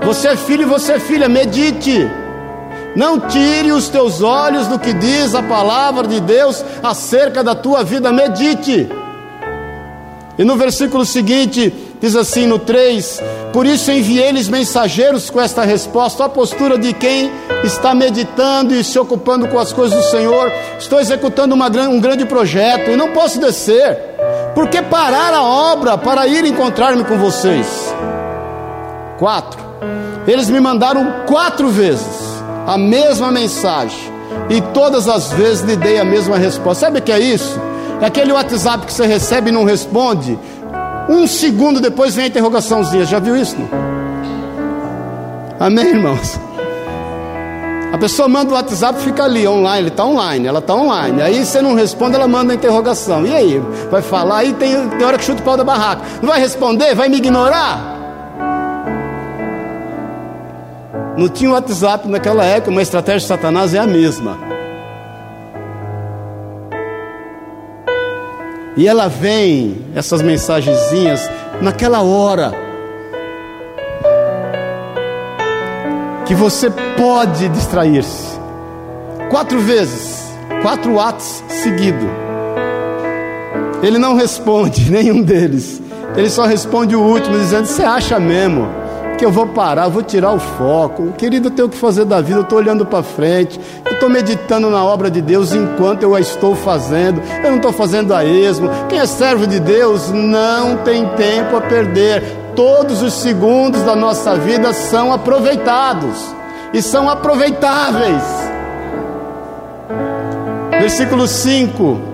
Speaker 1: Você é filho e você é filha, medite. Não tire os teus olhos do que diz a palavra de Deus acerca da tua vida, medite. E no versículo seguinte, diz assim no 3: Por isso enviei-lhes mensageiros com esta resposta, a postura de quem está meditando e se ocupando com as coisas do Senhor. Estou executando uma, um grande projeto e não posso descer, porque parar a obra para ir encontrar-me com vocês. 4. Eles me mandaram quatro vezes a mesma mensagem e todas as vezes lhe dei a mesma resposta. Sabe o que é isso? É aquele WhatsApp que você recebe e não responde. Um segundo depois vem a interrogaçãozinha. Já viu isso? Não? Amém, irmãos? A pessoa manda o WhatsApp fica ali, online, ele está online, ela está online. Aí você não responde, ela manda a interrogação. E aí? Vai falar, aí tem, tem hora que chuta o pau da barraca. Não vai responder? Vai me ignorar? Não tinha WhatsApp naquela época, uma estratégia de Satanás é a mesma. E ela vem, essas mensagenzinhas, naquela hora que você pode distrair-se. Quatro vezes, quatro atos seguidos. Ele não responde nenhum deles. Ele só responde o último, dizendo: Você acha mesmo? que eu vou parar, vou tirar o foco. Querido, eu tenho que fazer da vida, eu estou olhando para frente, eu estou meditando na obra de Deus enquanto eu a estou fazendo, eu não estou fazendo a esmo. Quem é servo de Deus não tem tempo a perder. Todos os segundos da nossa vida são aproveitados e são aproveitáveis. Versículo 5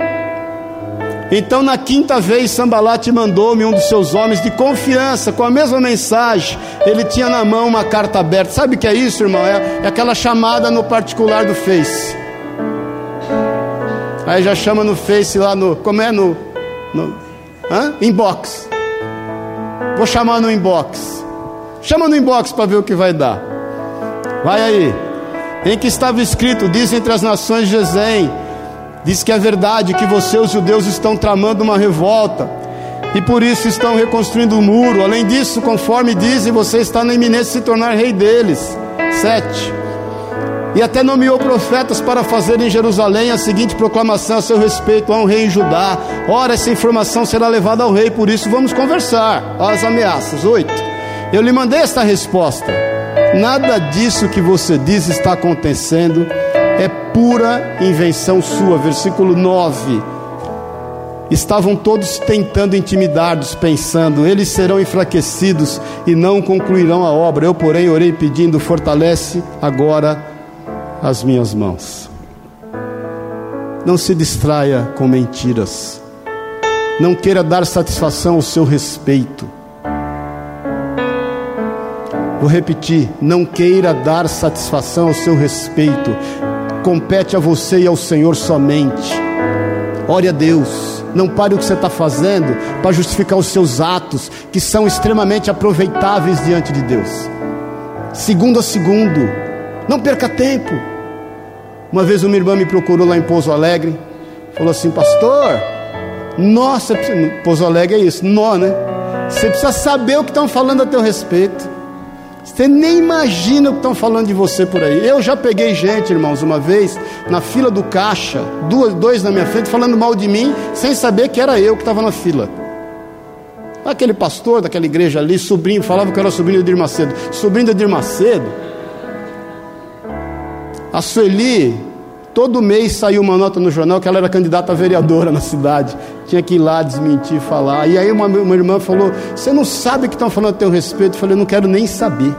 Speaker 1: então, na quinta vez, Sambalate mandou-me um dos seus homens de confiança, com a mesma mensagem. Ele tinha na mão uma carta aberta. Sabe o que é isso, irmão? É, é aquela chamada no particular do Face. Aí já chama no Face lá no. Como é? No. no hã? Inbox. Vou chamar no inbox. Chama no inbox para ver o que vai dar. Vai aí. Em que estava escrito: diz entre as nações de Gezem, diz que é verdade que você, os judeus, estão tramando uma revolta e por isso estão reconstruindo o muro. Além disso, conforme dizem, você está na iminência de se tornar rei deles. 7. E até nomeou profetas para fazer em Jerusalém a seguinte proclamação a seu respeito: um rei em Judá. Ora, essa informação será levada ao rei, por isso vamos conversar. As ameaças. 8. Eu lhe mandei esta resposta. Nada disso que você diz está acontecendo, é pura invenção sua. Versículo 9 Estavam todos tentando intimidar-nos, pensando: eles serão enfraquecidos e não concluirão a obra. Eu, porém, orei pedindo: fortalece agora as minhas mãos. Não se distraia com mentiras. Não queira dar satisfação ao seu respeito. Vou repetir: não queira dar satisfação ao seu respeito. Compete a você e ao Senhor somente. Ore a Deus não pare o que você está fazendo para justificar os seus atos, que são extremamente aproveitáveis diante de Deus. Segundo a segundo, não perca tempo. Uma vez uma irmã me procurou lá em Pouso Alegre, falou assim: Pastor, nossa, Pouso Alegre é isso, nó, né? Você precisa saber o que estão falando a teu respeito. Você nem imagina o que estão falando de você por aí. Eu já peguei gente, irmãos, uma vez, na fila do caixa, duas, dois na minha frente, falando mal de mim, sem saber que era eu que estava na fila. Aquele pastor daquela igreja ali, sobrinho, falava que era sobrinho de Macedo. Sobrinho Edir Macedo. A Sueli, todo mês saiu uma nota no jornal que ela era candidata a vereadora na cidade. Tinha que ir lá desmentir, falar. E aí uma, uma irmã falou: Você não sabe o que estão falando a teu respeito? Eu falei: Não quero nem saber.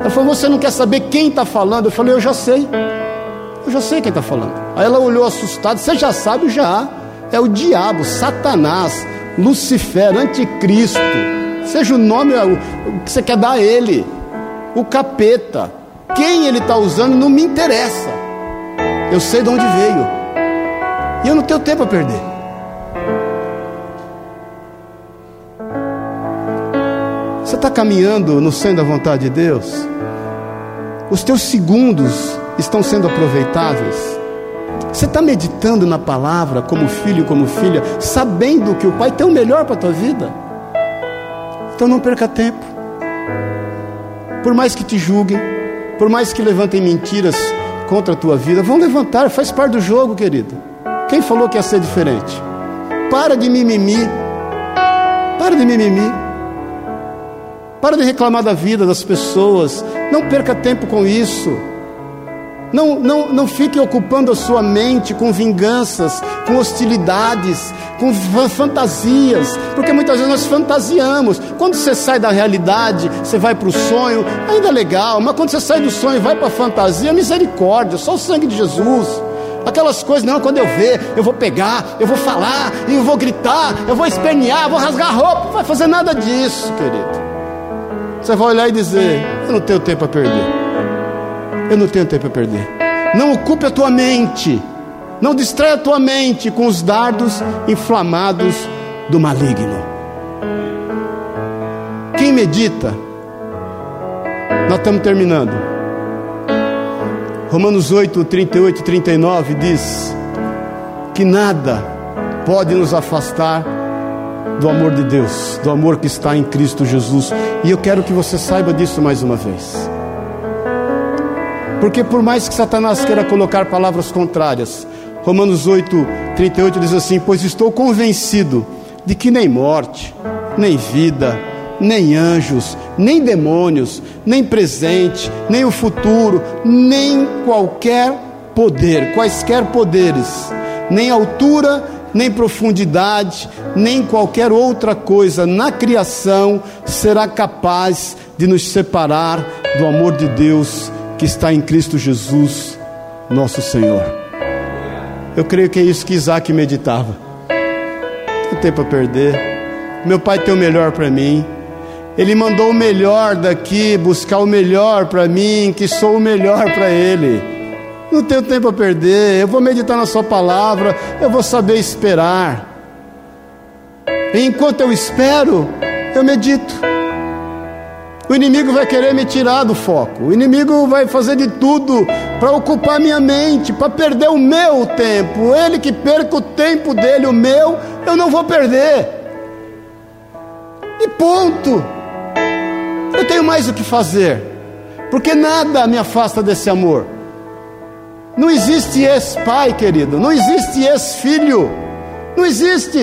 Speaker 1: Ela falou: Você não quer saber quem está falando? Eu falei: Eu já sei. Eu já sei quem está falando. Aí ela olhou assustada: Você já sabe? Já. É o diabo, Satanás, Lucifer, Anticristo. Seja o nome que você quer dar a ele. O capeta. Quem ele está usando não me interessa. Eu sei de onde veio. E eu não tenho tempo a perder. Você está caminhando no centro da vontade de Deus? Os teus segundos estão sendo aproveitáveis? Você está meditando na palavra como filho e como filha, sabendo que o Pai tem o melhor para a tua vida? Então não perca tempo. Por mais que te julguem, por mais que levantem mentiras contra a tua vida, vão levantar, faz parte do jogo, querido. Quem falou que ia ser diferente? Para de mimimi. Para de mimimi. Para de reclamar da vida das pessoas. Não perca tempo com isso. Não, não, não fique ocupando a sua mente com vinganças, com hostilidades, com fantasias, porque muitas vezes nós fantasiamos. Quando você sai da realidade, você vai para o sonho, ainda é legal, mas quando você sai do sonho e vai para a fantasia, misericórdia, só o sangue de Jesus. Aquelas coisas, não, quando eu ver, eu vou pegar, eu vou falar, eu vou gritar, eu vou espernear, eu vou rasgar a roupa, não vai fazer nada disso, querido. Você vai olhar e dizer: Eu não tenho tempo a perder. Eu não tenho tempo a perder. Não ocupe a tua mente. Não distraia a tua mente com os dardos inflamados do maligno. Quem medita, nós estamos terminando. Romanos 8, 38 e 39 diz que nada pode nos afastar do amor de Deus, do amor que está em Cristo Jesus. E eu quero que você saiba disso mais uma vez. Porque por mais que Satanás queira colocar palavras contrárias, Romanos 8, 38 diz assim: Pois estou convencido de que nem morte, nem vida, nem anjos, nem demônios, nem presente, nem o futuro, nem qualquer poder, quaisquer poderes, nem altura, nem profundidade, nem qualquer outra coisa na criação será capaz de nos separar do amor de Deus que está em Cristo Jesus, nosso Senhor. Eu creio que é isso que Isaac meditava. Não tem tempo a perder. Meu pai tem o melhor para mim. Ele mandou o melhor daqui, buscar o melhor para mim, que sou o melhor para ele. Não tenho tempo a perder. Eu vou meditar na Sua palavra. Eu vou saber esperar. E enquanto eu espero, eu medito. O inimigo vai querer me tirar do foco. O inimigo vai fazer de tudo para ocupar minha mente, para perder o meu tempo. Ele que perca o tempo dele, o meu, eu não vou perder. E ponto. Eu tenho mais o que fazer, porque nada me afasta desse amor. Não existe ex-pai, querido, não existe ex-filho, não existe.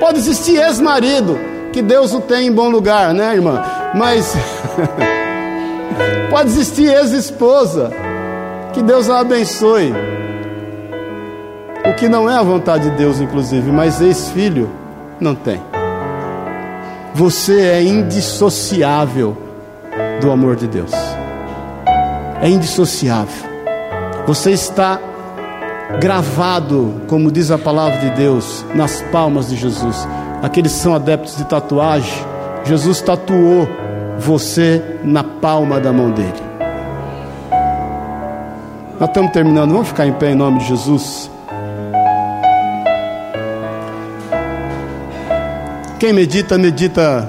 Speaker 1: Pode existir ex-marido, que Deus o tem em bom lugar, né, irmã? Mas pode existir ex-esposa, que Deus a abençoe. O que não é a vontade de Deus, inclusive, mas ex-filho não tem. Você é indissociável do amor de Deus. É indissociável. Você está gravado, como diz a palavra de Deus, nas palmas de Jesus. Aqueles que são adeptos de tatuagem, Jesus tatuou você na palma da mão dele. Nós estamos terminando, vamos ficar em pé em nome de Jesus. Quem medita, medita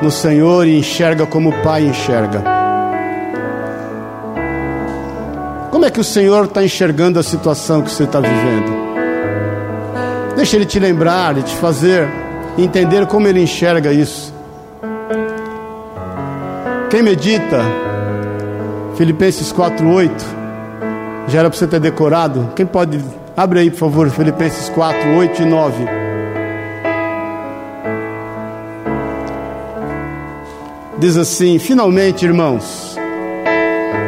Speaker 1: no Senhor e enxerga como o Pai enxerga. Como é que o Senhor está enxergando a situação que você está vivendo? Deixa Ele te lembrar e te fazer entender como Ele enxerga isso. Quem medita, Filipenses 4:8, já era para você ter decorado. Quem pode, abre aí por favor, Filipenses 4, 8 e 9. diz assim: finalmente, irmãos,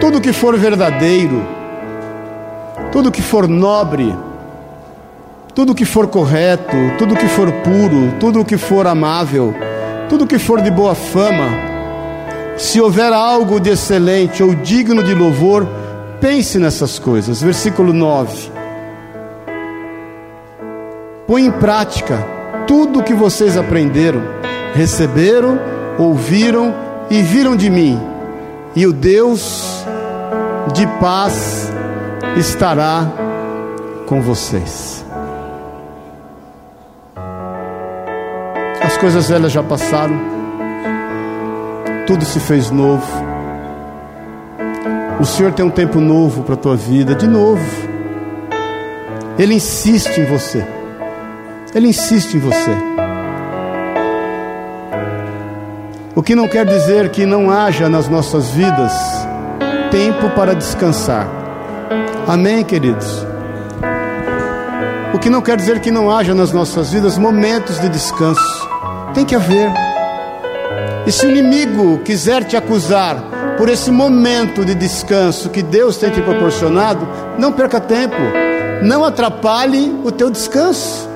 Speaker 1: tudo que for verdadeiro, tudo que for nobre, tudo que for correto, tudo que for puro, tudo que for amável, tudo que for de boa fama, se houver algo de excelente ou digno de louvor, pense nessas coisas. Versículo 9. Põe em prática tudo o que vocês aprenderam, receberam ouviram e viram de mim, e o Deus de paz estará com vocês. As coisas velhas já passaram, tudo se fez novo. O Senhor tem um tempo novo para a tua vida, de novo. Ele insiste em você. Ele insiste em você. O que não quer dizer que não haja nas nossas vidas tempo para descansar. Amém, queridos? O que não quer dizer que não haja nas nossas vidas momentos de descanso. Tem que haver. E se o inimigo quiser te acusar por esse momento de descanso que Deus tem te proporcionado, não perca tempo. Não atrapalhe o teu descanso.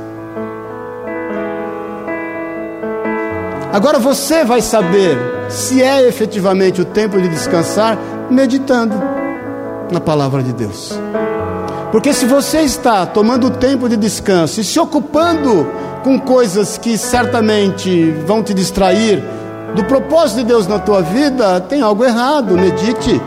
Speaker 1: Agora você vai saber se é efetivamente o tempo de descansar meditando na palavra de Deus. Porque se você está tomando o tempo de descanso e se ocupando com coisas que certamente vão te distrair do propósito de Deus na tua vida, tem algo errado, medite.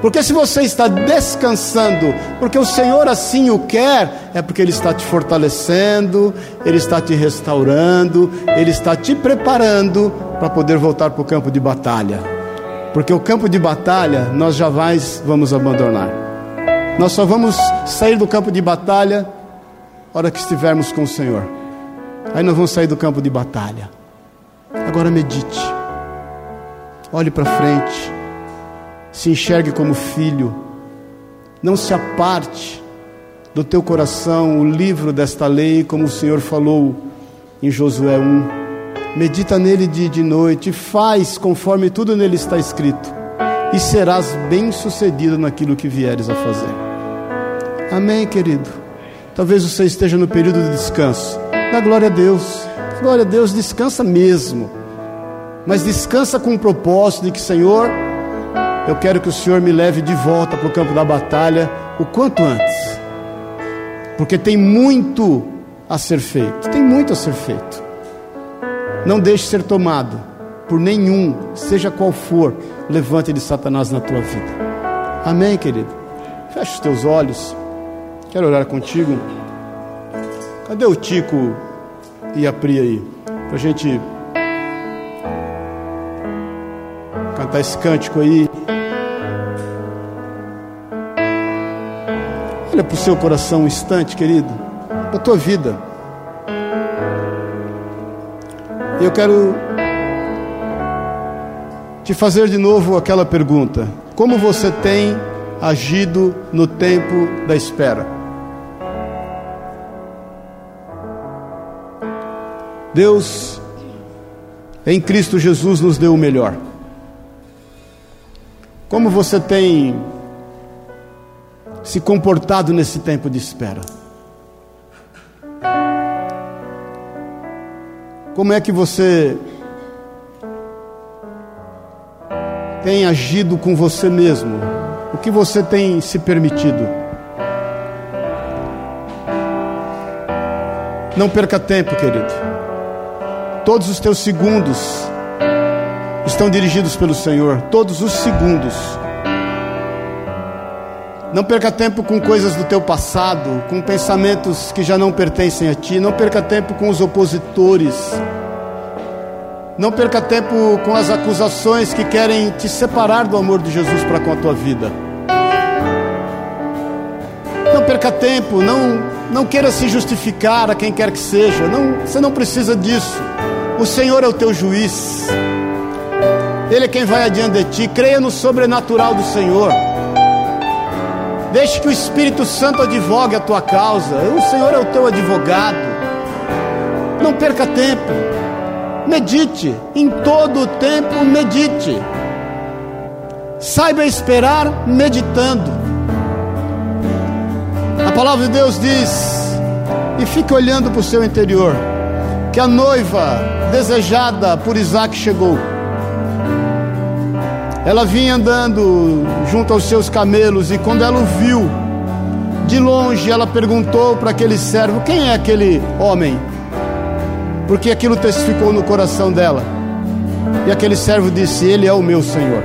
Speaker 1: Porque se você está descansando, porque o Senhor assim o quer, é porque Ele está te fortalecendo, Ele está te restaurando, Ele está te preparando para poder voltar para o campo de batalha. Porque o campo de batalha nós jamais vamos abandonar. Nós só vamos sair do campo de batalha hora que estivermos com o Senhor. Aí nós vamos sair do campo de batalha. Agora medite. Olhe para frente se enxergue como filho, não se aparte do teu coração o livro desta lei, como o Senhor falou em Josué 1. Medita nele dia e de noite, faz conforme tudo nele está escrito, e serás bem-sucedido naquilo que vieres a fazer. Amém, querido. Talvez você esteja no período de descanso. Dá glória a Deus. Glória a Deus, descansa mesmo. Mas descansa com o propósito de que, Senhor, eu quero que o Senhor me leve de volta para o campo da batalha o quanto antes, porque tem muito a ser feito, tem muito a ser feito. Não deixe ser tomado por nenhum, seja qual for, levante de Satanás na tua vida. Amém, querido? Feche os teus olhos, quero orar contigo. Cadê o Tico e a Pri aí? Para a gente cantar esse cântico aí. Olha para o seu coração um instante, querido, para a tua vida. Eu quero te fazer de novo aquela pergunta: como você tem agido no tempo da espera? Deus, em Cristo Jesus, nos deu o melhor. Como você tem se comportado nesse tempo de espera? Como é que você tem agido com você mesmo? O que você tem se permitido? Não perca tempo, querido. Todos os teus segundos estão dirigidos pelo Senhor, todos os segundos. Não perca tempo com coisas do teu passado, com pensamentos que já não pertencem a ti. Não perca tempo com os opositores. Não perca tempo com as acusações que querem te separar do amor de Jesus para com a tua vida. Não perca tempo, não, não queira se justificar a quem quer que seja. Não, você não precisa disso. O Senhor é o teu juiz. Ele é quem vai adiante de ti. Creia no sobrenatural do Senhor. Deixe que o Espírito Santo advogue a tua causa. O Senhor é o teu advogado. Não perca tempo. Medite. Em todo o tempo, medite. Saiba esperar meditando. A palavra de Deus diz: e fique olhando para o seu interior, que a noiva desejada por Isaac chegou. Ela vinha andando junto aos seus camelos e quando ela o viu, de longe ela perguntou para aquele servo: Quem é aquele homem? Porque aquilo testificou no coração dela. E aquele servo disse: Ele é o meu Senhor.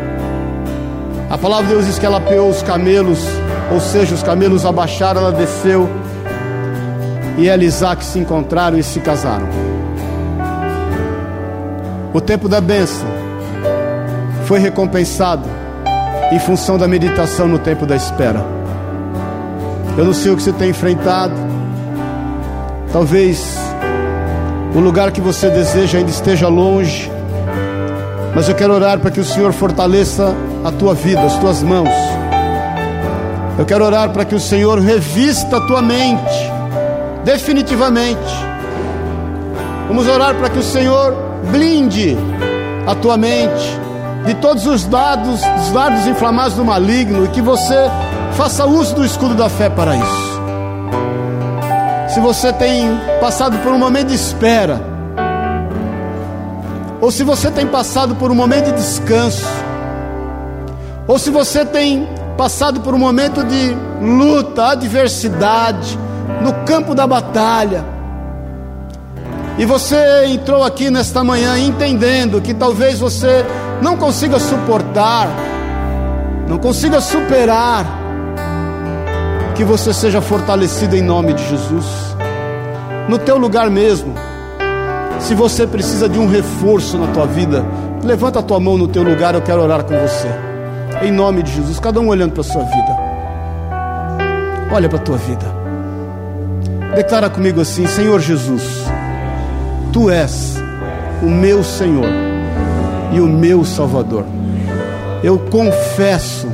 Speaker 1: A palavra de Deus diz que ela apeou os camelos, ou seja, os camelos abaixaram, ela desceu. E ela e Isaac se encontraram e se casaram. O tempo da bênção foi recompensado em função da meditação no tempo da espera. Eu não sei o que você tem enfrentado. Talvez o lugar que você deseja ainda esteja longe. Mas eu quero orar para que o Senhor fortaleça a tua vida, as tuas mãos. Eu quero orar para que o Senhor revista a tua mente, definitivamente. Vamos orar para que o Senhor blinde a tua mente de todos os dados, os dados inflamados do maligno e que você faça uso do escudo da fé para isso. Se você tem passado por um momento de espera, ou se você tem passado por um momento de descanso, ou se você tem passado por um momento de luta, adversidade, no campo da batalha, e você entrou aqui nesta manhã entendendo que talvez você não consiga suportar, não consiga superar, que você seja fortalecido em nome de Jesus. No teu lugar mesmo, se você precisa de um reforço na tua vida, levanta a tua mão no teu lugar, eu quero orar com você. Em nome de Jesus, cada um olhando para a sua vida. Olha para a tua vida. Declara comigo assim: Senhor Jesus, Tu és o meu Senhor e o meu Salvador. Eu confesso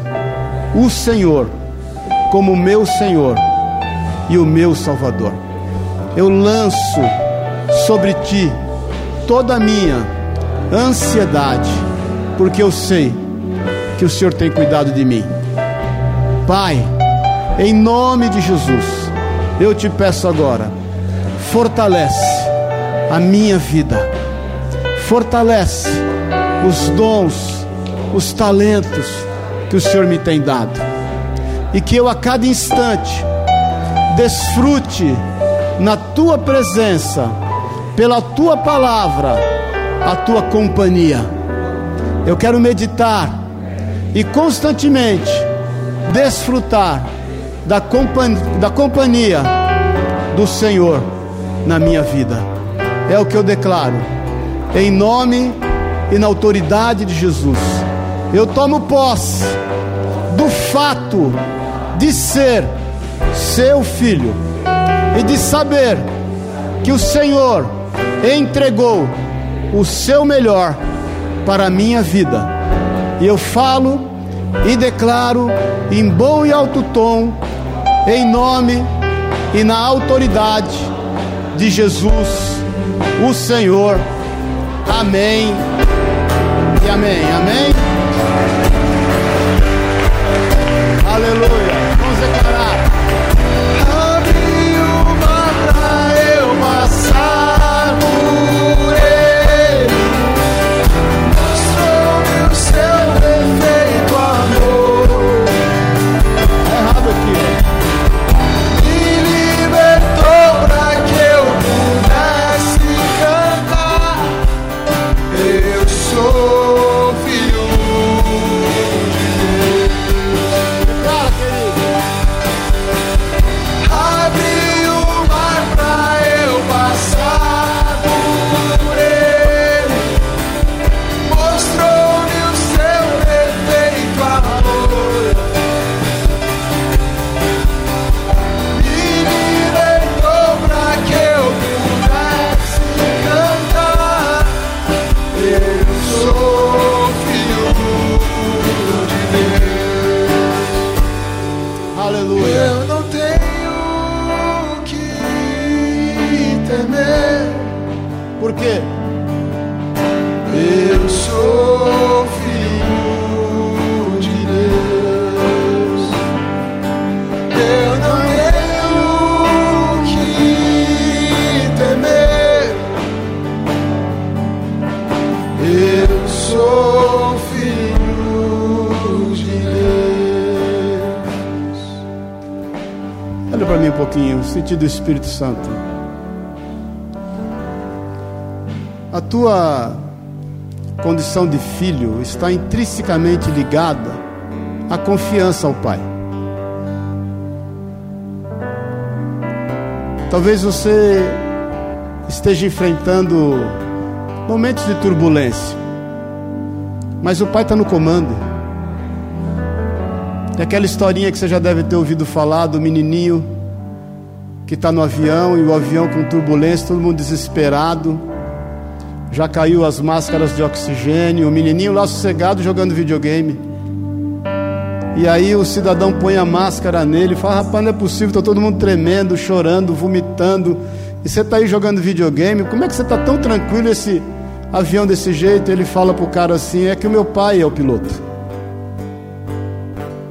Speaker 1: o Senhor como meu Senhor e o meu Salvador. Eu lanço sobre ti toda a minha ansiedade, porque eu sei que o Senhor tem cuidado de mim. Pai, em nome de Jesus, eu te peço agora, fortalece a minha vida. Fortalece os dons, os talentos que o Senhor me tem dado. E que eu a cada instante desfrute na tua presença, pela tua palavra, a tua companhia. Eu quero meditar e constantemente desfrutar da, compan da companhia do Senhor na minha vida. É o que eu declaro. Em nome e na autoridade de Jesus, Eu tomo posse do fato de ser seu filho e de saber que o Senhor entregou o seu melhor para a minha vida. E eu falo e declaro em bom e alto tom, em nome e na autoridade de Jesus, o Senhor. Amém e amém. Amém. Aleluia. Do Espírito Santo. A tua condição de filho está intrinsecamente ligada à confiança ao Pai. Talvez você esteja enfrentando momentos de turbulência, mas o Pai está no comando. É aquela historinha que você já deve ter ouvido falar do menininho que está no avião e o avião com turbulência, todo mundo desesperado. Já caiu as máscaras de oxigênio, o menininho lá sossegado jogando videogame. E aí o cidadão põe a máscara nele e fala: Rapaz, não é possível, está todo mundo tremendo, chorando, vomitando. E você está aí jogando videogame, como é que você está tão tranquilo esse avião desse jeito? Ele fala para o cara assim: É que o meu pai é o piloto.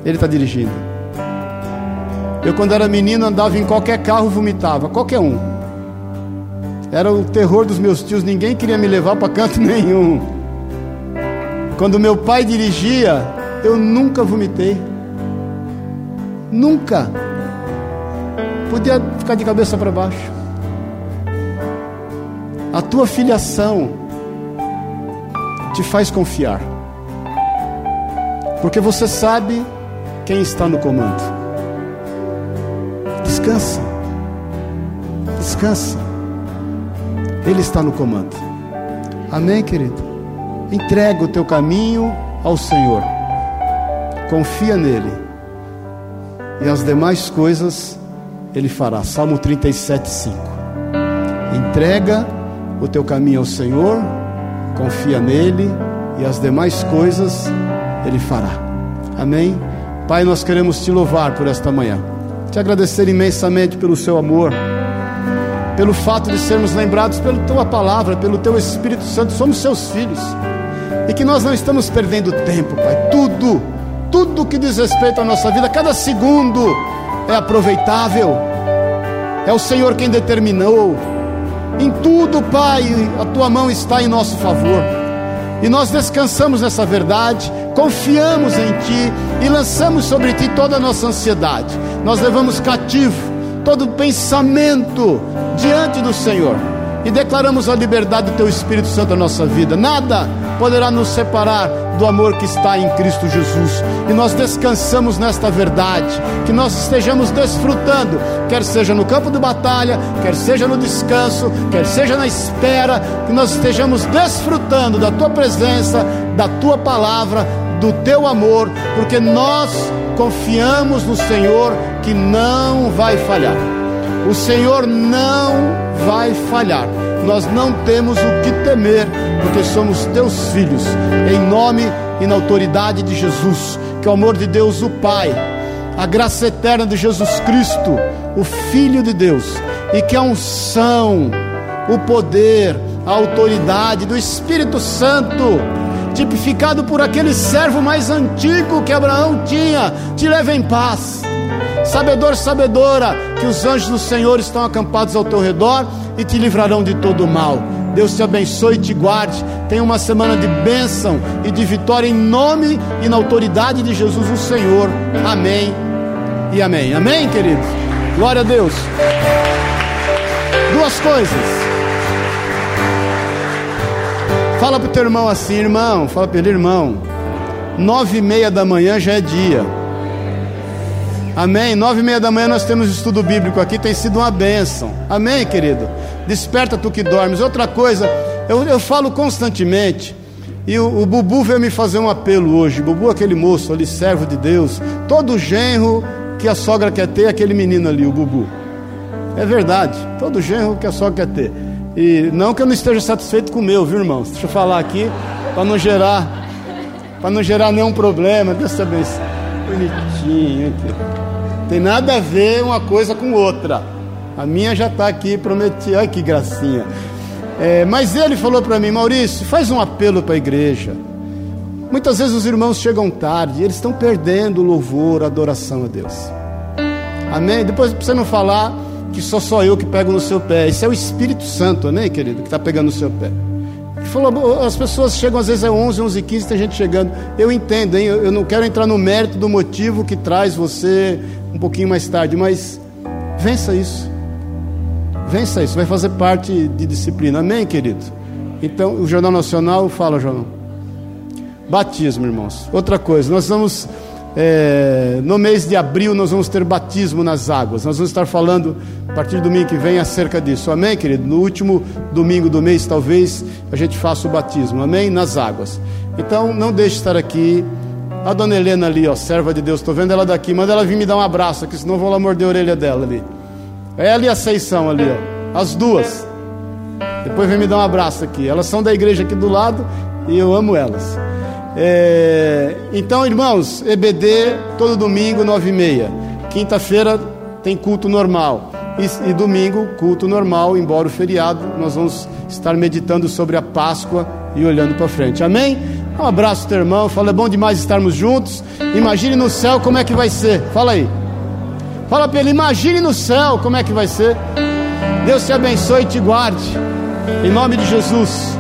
Speaker 1: Ele está dirigindo. Eu, quando era menino, andava em qualquer carro vomitava, qualquer um. Era o terror dos meus tios, ninguém queria me levar para canto nenhum. Quando meu pai dirigia, eu nunca vomitei. Nunca. Podia ficar de cabeça para baixo. A tua filiação te faz confiar. Porque você sabe quem está no comando. Descansa. Descansa. Ele está no comando. Amém, querido? Entrega o teu caminho ao Senhor. Confia nele. E as demais coisas ele fará. Salmo 37, 5. Entrega o teu caminho ao Senhor, confia nele e as demais coisas ele fará. Amém? Pai, nós queremos te louvar por esta manhã, te agradecer imensamente pelo seu amor, pelo fato de sermos lembrados pela tua palavra, pelo teu Espírito Santo, somos seus filhos e que nós não estamos perdendo tempo, Pai. Tudo, tudo que diz respeito à nossa vida, cada segundo é aproveitável, é o Senhor quem determinou. Em tudo, Pai, a tua mão está em nosso favor. E nós descansamos nessa verdade, confiamos em Ti lançamos sobre Ti toda a nossa ansiedade. Nós levamos cativo todo pensamento diante do Senhor e declaramos a liberdade do Teu Espírito Santo na nossa vida. Nada poderá nos separar do amor que está em Cristo Jesus. E nós descansamos nesta verdade, que nós estejamos desfrutando, quer seja no campo de batalha, quer seja no descanso, quer seja na espera, que nós estejamos desfrutando da tua presença, da tua palavra, do teu amor, porque nós confiamos no Senhor que não vai falhar. O Senhor não vai falhar. Nós não temos o que temer, porque somos teus filhos. Em nome e na autoridade de Jesus, que o amor de Deus, o Pai, a graça eterna de Jesus Cristo, o Filho de Deus, e que a unção, o poder, a autoridade do Espírito Santo, tipificado por aquele servo mais antigo que Abraão tinha, te leva em paz. Sabedor, sabedora, que os anjos do Senhor estão acampados ao teu redor e te livrarão de todo o mal. Deus te abençoe e te guarde. Tenha uma semana de bênção e de vitória em nome e na autoridade de Jesus o Senhor. Amém e amém. Amém, queridos? Glória a Deus. Duas coisas. Fala para o teu irmão assim, irmão. Fala para ele, irmão. Nove e meia da manhã já é dia. Amém. Nove e meia da manhã nós temos estudo bíblico aqui. Tem sido uma bênção. Amém, querido. Desperta tu que dormes. Outra coisa, eu, eu falo constantemente. E o, o, Bubu veio me fazer um apelo hoje. Bubu, aquele moço ali, servo de Deus. Todo genro que a sogra quer ter, é aquele menino ali, o Bubu. É verdade. Todo genro que a sogra quer ter. E não que eu não esteja satisfeito com o meu, viu, irmãos? Deixa eu falar aqui para não gerar para não gerar nenhum problema. Deus abençoe. Bonitinho aqui. Tem nada a ver uma coisa com outra. A minha já está aqui prometida. Olha que gracinha. É, mas ele falou para mim, Maurício, faz um apelo para a igreja. Muitas vezes os irmãos chegam tarde, eles estão perdendo o louvor, a adoração a Deus. Amém? Depois, para você não falar, que só sou eu que pego no seu pé. Isso é o Espírito Santo, né, querido, que está pegando no seu pé. Ele falou, as pessoas chegam às vezes é 11, 11 15, tem gente chegando. Eu entendo, hein? Eu não quero entrar no mérito do motivo que traz você um pouquinho mais tarde, mas vença isso. Vença isso, vai fazer parte de disciplina. Amém, querido? Então, o Jornal Nacional, fala, Jornal. Batismo, irmãos. Outra coisa, nós vamos é, no mês de abril nós vamos ter batismo nas águas. Nós vamos estar falando a partir do domingo que vem acerca disso. Amém, querido? No último domingo do mês, talvez a gente faça o batismo. Amém? Nas águas. Então não deixe de estar aqui. A dona Helena ali, ó, serva de Deus, estou vendo ela daqui. Manda ela vir me dar um abraço, que senão eu vou lá morder a orelha dela ali. Ela e a Seição ali, ó. As duas. Depois vem me dar um abraço aqui. Elas são da igreja aqui do lado e eu amo elas. É, então, irmãos, EBD todo domingo, nove e meia. Quinta-feira tem culto normal. E, e, domingo, culto normal, embora o feriado, nós vamos estar meditando sobre a Páscoa e olhando para frente. Amém? Um abraço, teu irmão. Fala, é bom demais estarmos juntos. Imagine no céu como é que vai ser. Fala aí. Fala para ele, imagine no céu como é que vai ser. Deus te abençoe e te guarde. Em nome de Jesus.